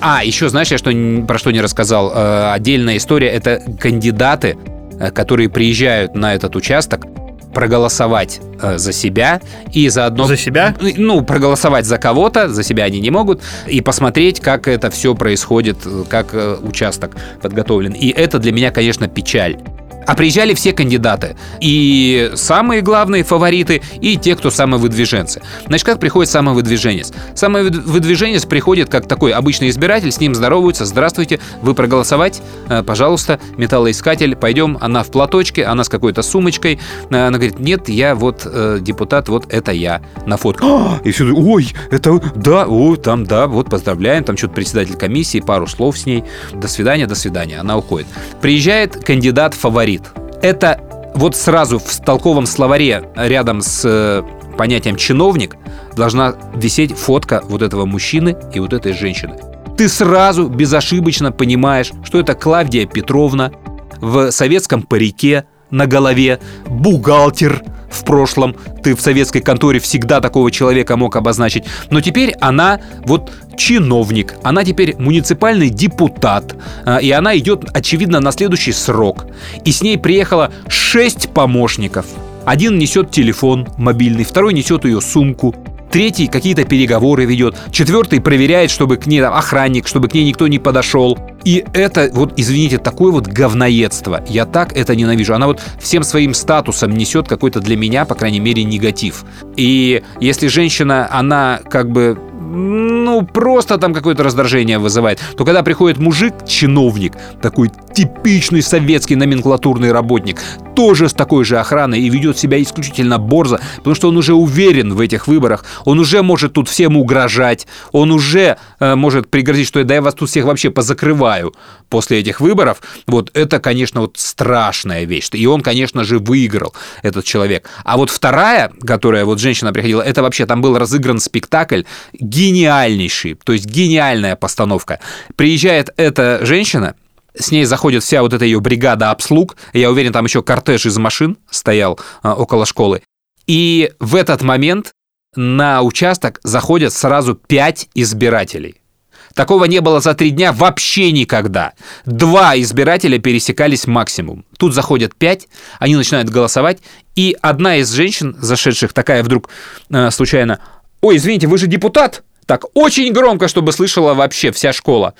А, еще знаешь, я что, про что не рассказал? Э, отдельная история – это кандидаты, э, которые приезжают на этот участок, проголосовать э, за себя и заодно... За себя? Ну, проголосовать за кого-то, за себя они не могут, и посмотреть, как это все происходит, э, как э, участок подготовлен. И это для меня, конечно, печаль. А приезжали все кандидаты. И самые главные фавориты, и те, кто самовыдвиженцы. Значит, как приходит самовыдвиженец? Самовыдвиженец приходит как такой обычный избиратель, с ним здороваются. Здравствуйте, вы проголосовать? Э, пожалуйста, металлоискатель, пойдем. Она в платочке, она с какой-то сумочкой. Э, она говорит, нет, я вот э, депутат, вот это я на фотке. А, и все, ой, это, да, о, там, да, вот поздравляем, там что-то председатель комиссии, пару слов с ней. До свидания, до свидания. Она уходит. Приезжает кандидат фаворит говорит. Это вот сразу в толковом словаре рядом с э, понятием чиновник должна висеть фотка вот этого мужчины и вот этой женщины. Ты сразу безошибочно понимаешь, что это Клавдия Петровна в советском парике на голове, бухгалтер в прошлом, ты в советской конторе всегда такого человека мог обозначить, но теперь она вот чиновник, она теперь муниципальный депутат, а, и она идет, очевидно, на следующий срок. И с ней приехало шесть помощников. Один несет телефон мобильный, второй несет ее сумку, третий какие-то переговоры ведет, четвертый проверяет, чтобы к ней там, охранник, чтобы к ней никто не подошел. И это, вот, извините, такое вот говноедство. Я так это ненавижу. Она вот всем своим статусом несет какой-то для меня, по крайней мере, негатив. И если женщина, она как бы ну, просто там какое-то раздражение вызывает, то когда приходит мужик, чиновник, такой типичный советский номенклатурный работник, тоже с такой же охраной и ведет себя исключительно борзо, потому что он уже уверен в этих выборах, он уже может тут всем угрожать, он уже э, может пригрозить, что да я вас тут всех вообще позакрываю после этих выборов. Вот это, конечно, вот страшная вещь. И он, конечно же, выиграл, этот человек. А вот вторая, которая вот женщина приходила, это вообще там был разыгран спектакль гениальнейший, то есть гениальная постановка. Приезжает эта женщина, с ней заходит вся вот эта ее бригада обслуг. Я уверен, там еще кортеж из машин стоял а, около школы. И в этот момент на участок заходят сразу пять избирателей. Такого не было за три дня вообще никогда. Два избирателя пересекались максимум. Тут заходят пять, они начинают голосовать, и одна из женщин, зашедших такая вдруг э, случайно, «Ой, извините, вы же депутат?» Так, очень громко, чтобы слышала вообще вся школа.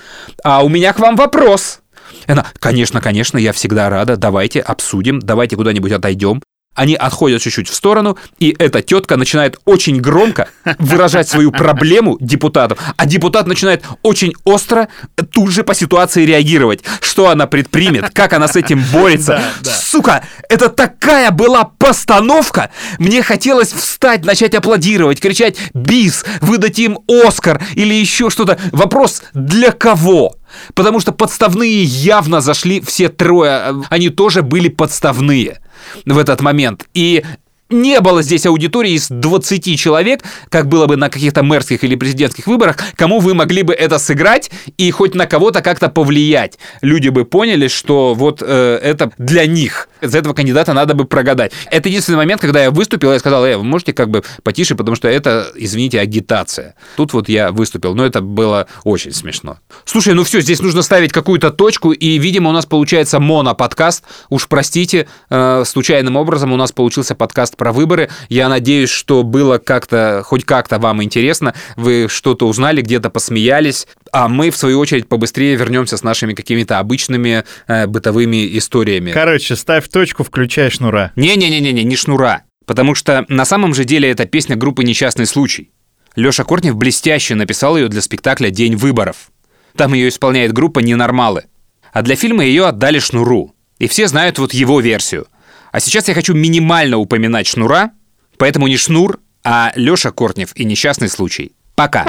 «А у меня к вам вопрос». Она, конечно, конечно, я всегда рада, давайте обсудим, давайте куда-нибудь отойдем. Они отходят чуть-чуть в сторону, и эта тетка начинает очень громко выражать свою проблему депутатам, а депутат начинает очень остро тут же по ситуации реагировать. Что она предпримет, как она с этим борется. <laughs> Сука, это такая была постановка! Мне хотелось встать, начать аплодировать, кричать «Бис!», выдать им «Оскар» или еще что-то. Вопрос «Для кого?» Потому что подставные явно зашли все трое. Они тоже были подставные в этот момент. И не было здесь аудитории из 20 человек, как было бы на каких-то мэрских или президентских выборах, кому вы могли бы это сыграть и хоть на кого-то как-то повлиять. Люди бы поняли, что вот э, это для них. За этого кандидата надо бы прогадать. Это единственный момент, когда я выступил, я сказал, э, вы можете как бы потише, потому что это, извините, агитация. Тут вот я выступил, но это было очень смешно. Слушай, ну все, здесь нужно ставить какую-то точку, и, видимо, у нас получается моноподкаст. Уж простите, э, случайным образом у нас получился подкаст про выборы. Я надеюсь, что было как-то, хоть как-то вам интересно, вы что-то узнали, где-то посмеялись, а мы, в свою очередь, побыстрее вернемся с нашими какими-то обычными э, бытовыми историями. Короче, ставь точку, включай шнура. Не-не-не-не, не шнура. Потому что на самом же деле это песня группы «Несчастный случай». Лёша Кортнев блестяще написал ее для спектакля «День выборов». Там ее исполняет группа «Ненормалы». А для фильма ее отдали Шнуру. И все знают вот его версию. А сейчас я хочу минимально упоминать Шнура, поэтому не Шнур, а Лёша Кортнев и несчастный случай. Пока.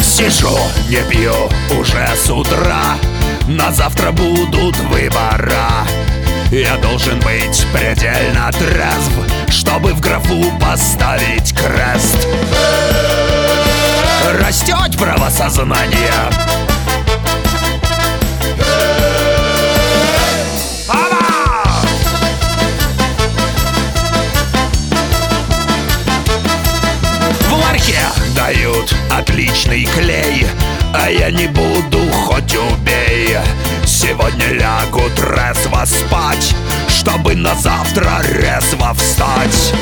Сижу, не пью уже с утра, на завтра будут выбора. Я должен быть предельно трезв, чтобы в графу поставить крест. Растет правосознание, отличный клей А я не буду, хоть убей. Сегодня лягу трезво спать Чтобы на завтра резво встать.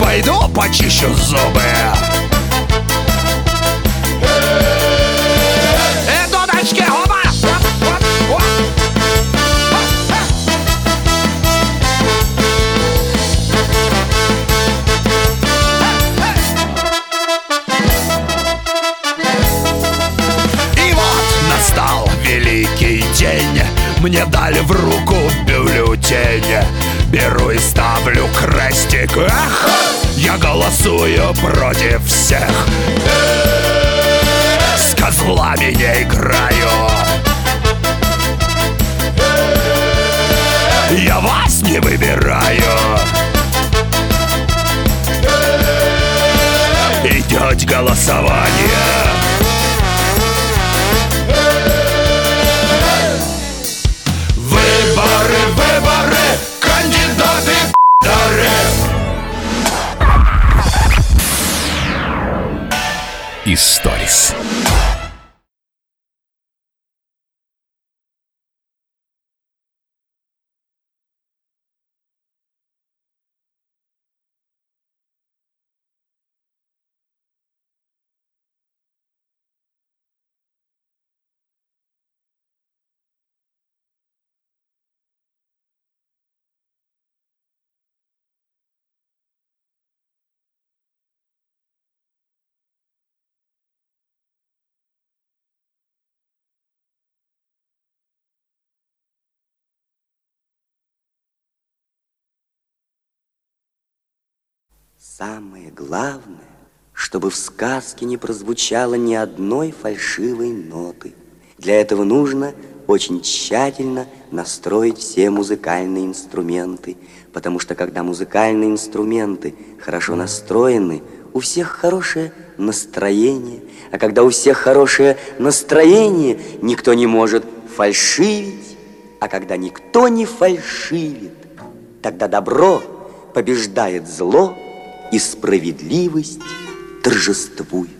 Пойду почищу зубы Мне дали в руку бюллетень Беру и ставлю крестик. Эх, я голосую против всех. С козлами не играю. Я вас не выбираю. Идет голосование Историс. Самое главное, чтобы в сказке не прозвучало ни одной фальшивой ноты. Для этого нужно очень тщательно настроить все музыкальные инструменты, потому что когда музыкальные инструменты хорошо настроены, у всех хорошее настроение, а когда у всех хорошее настроение, никто не может фальшивить, а когда никто не фальшивит, тогда добро побеждает зло, и справедливость торжествует.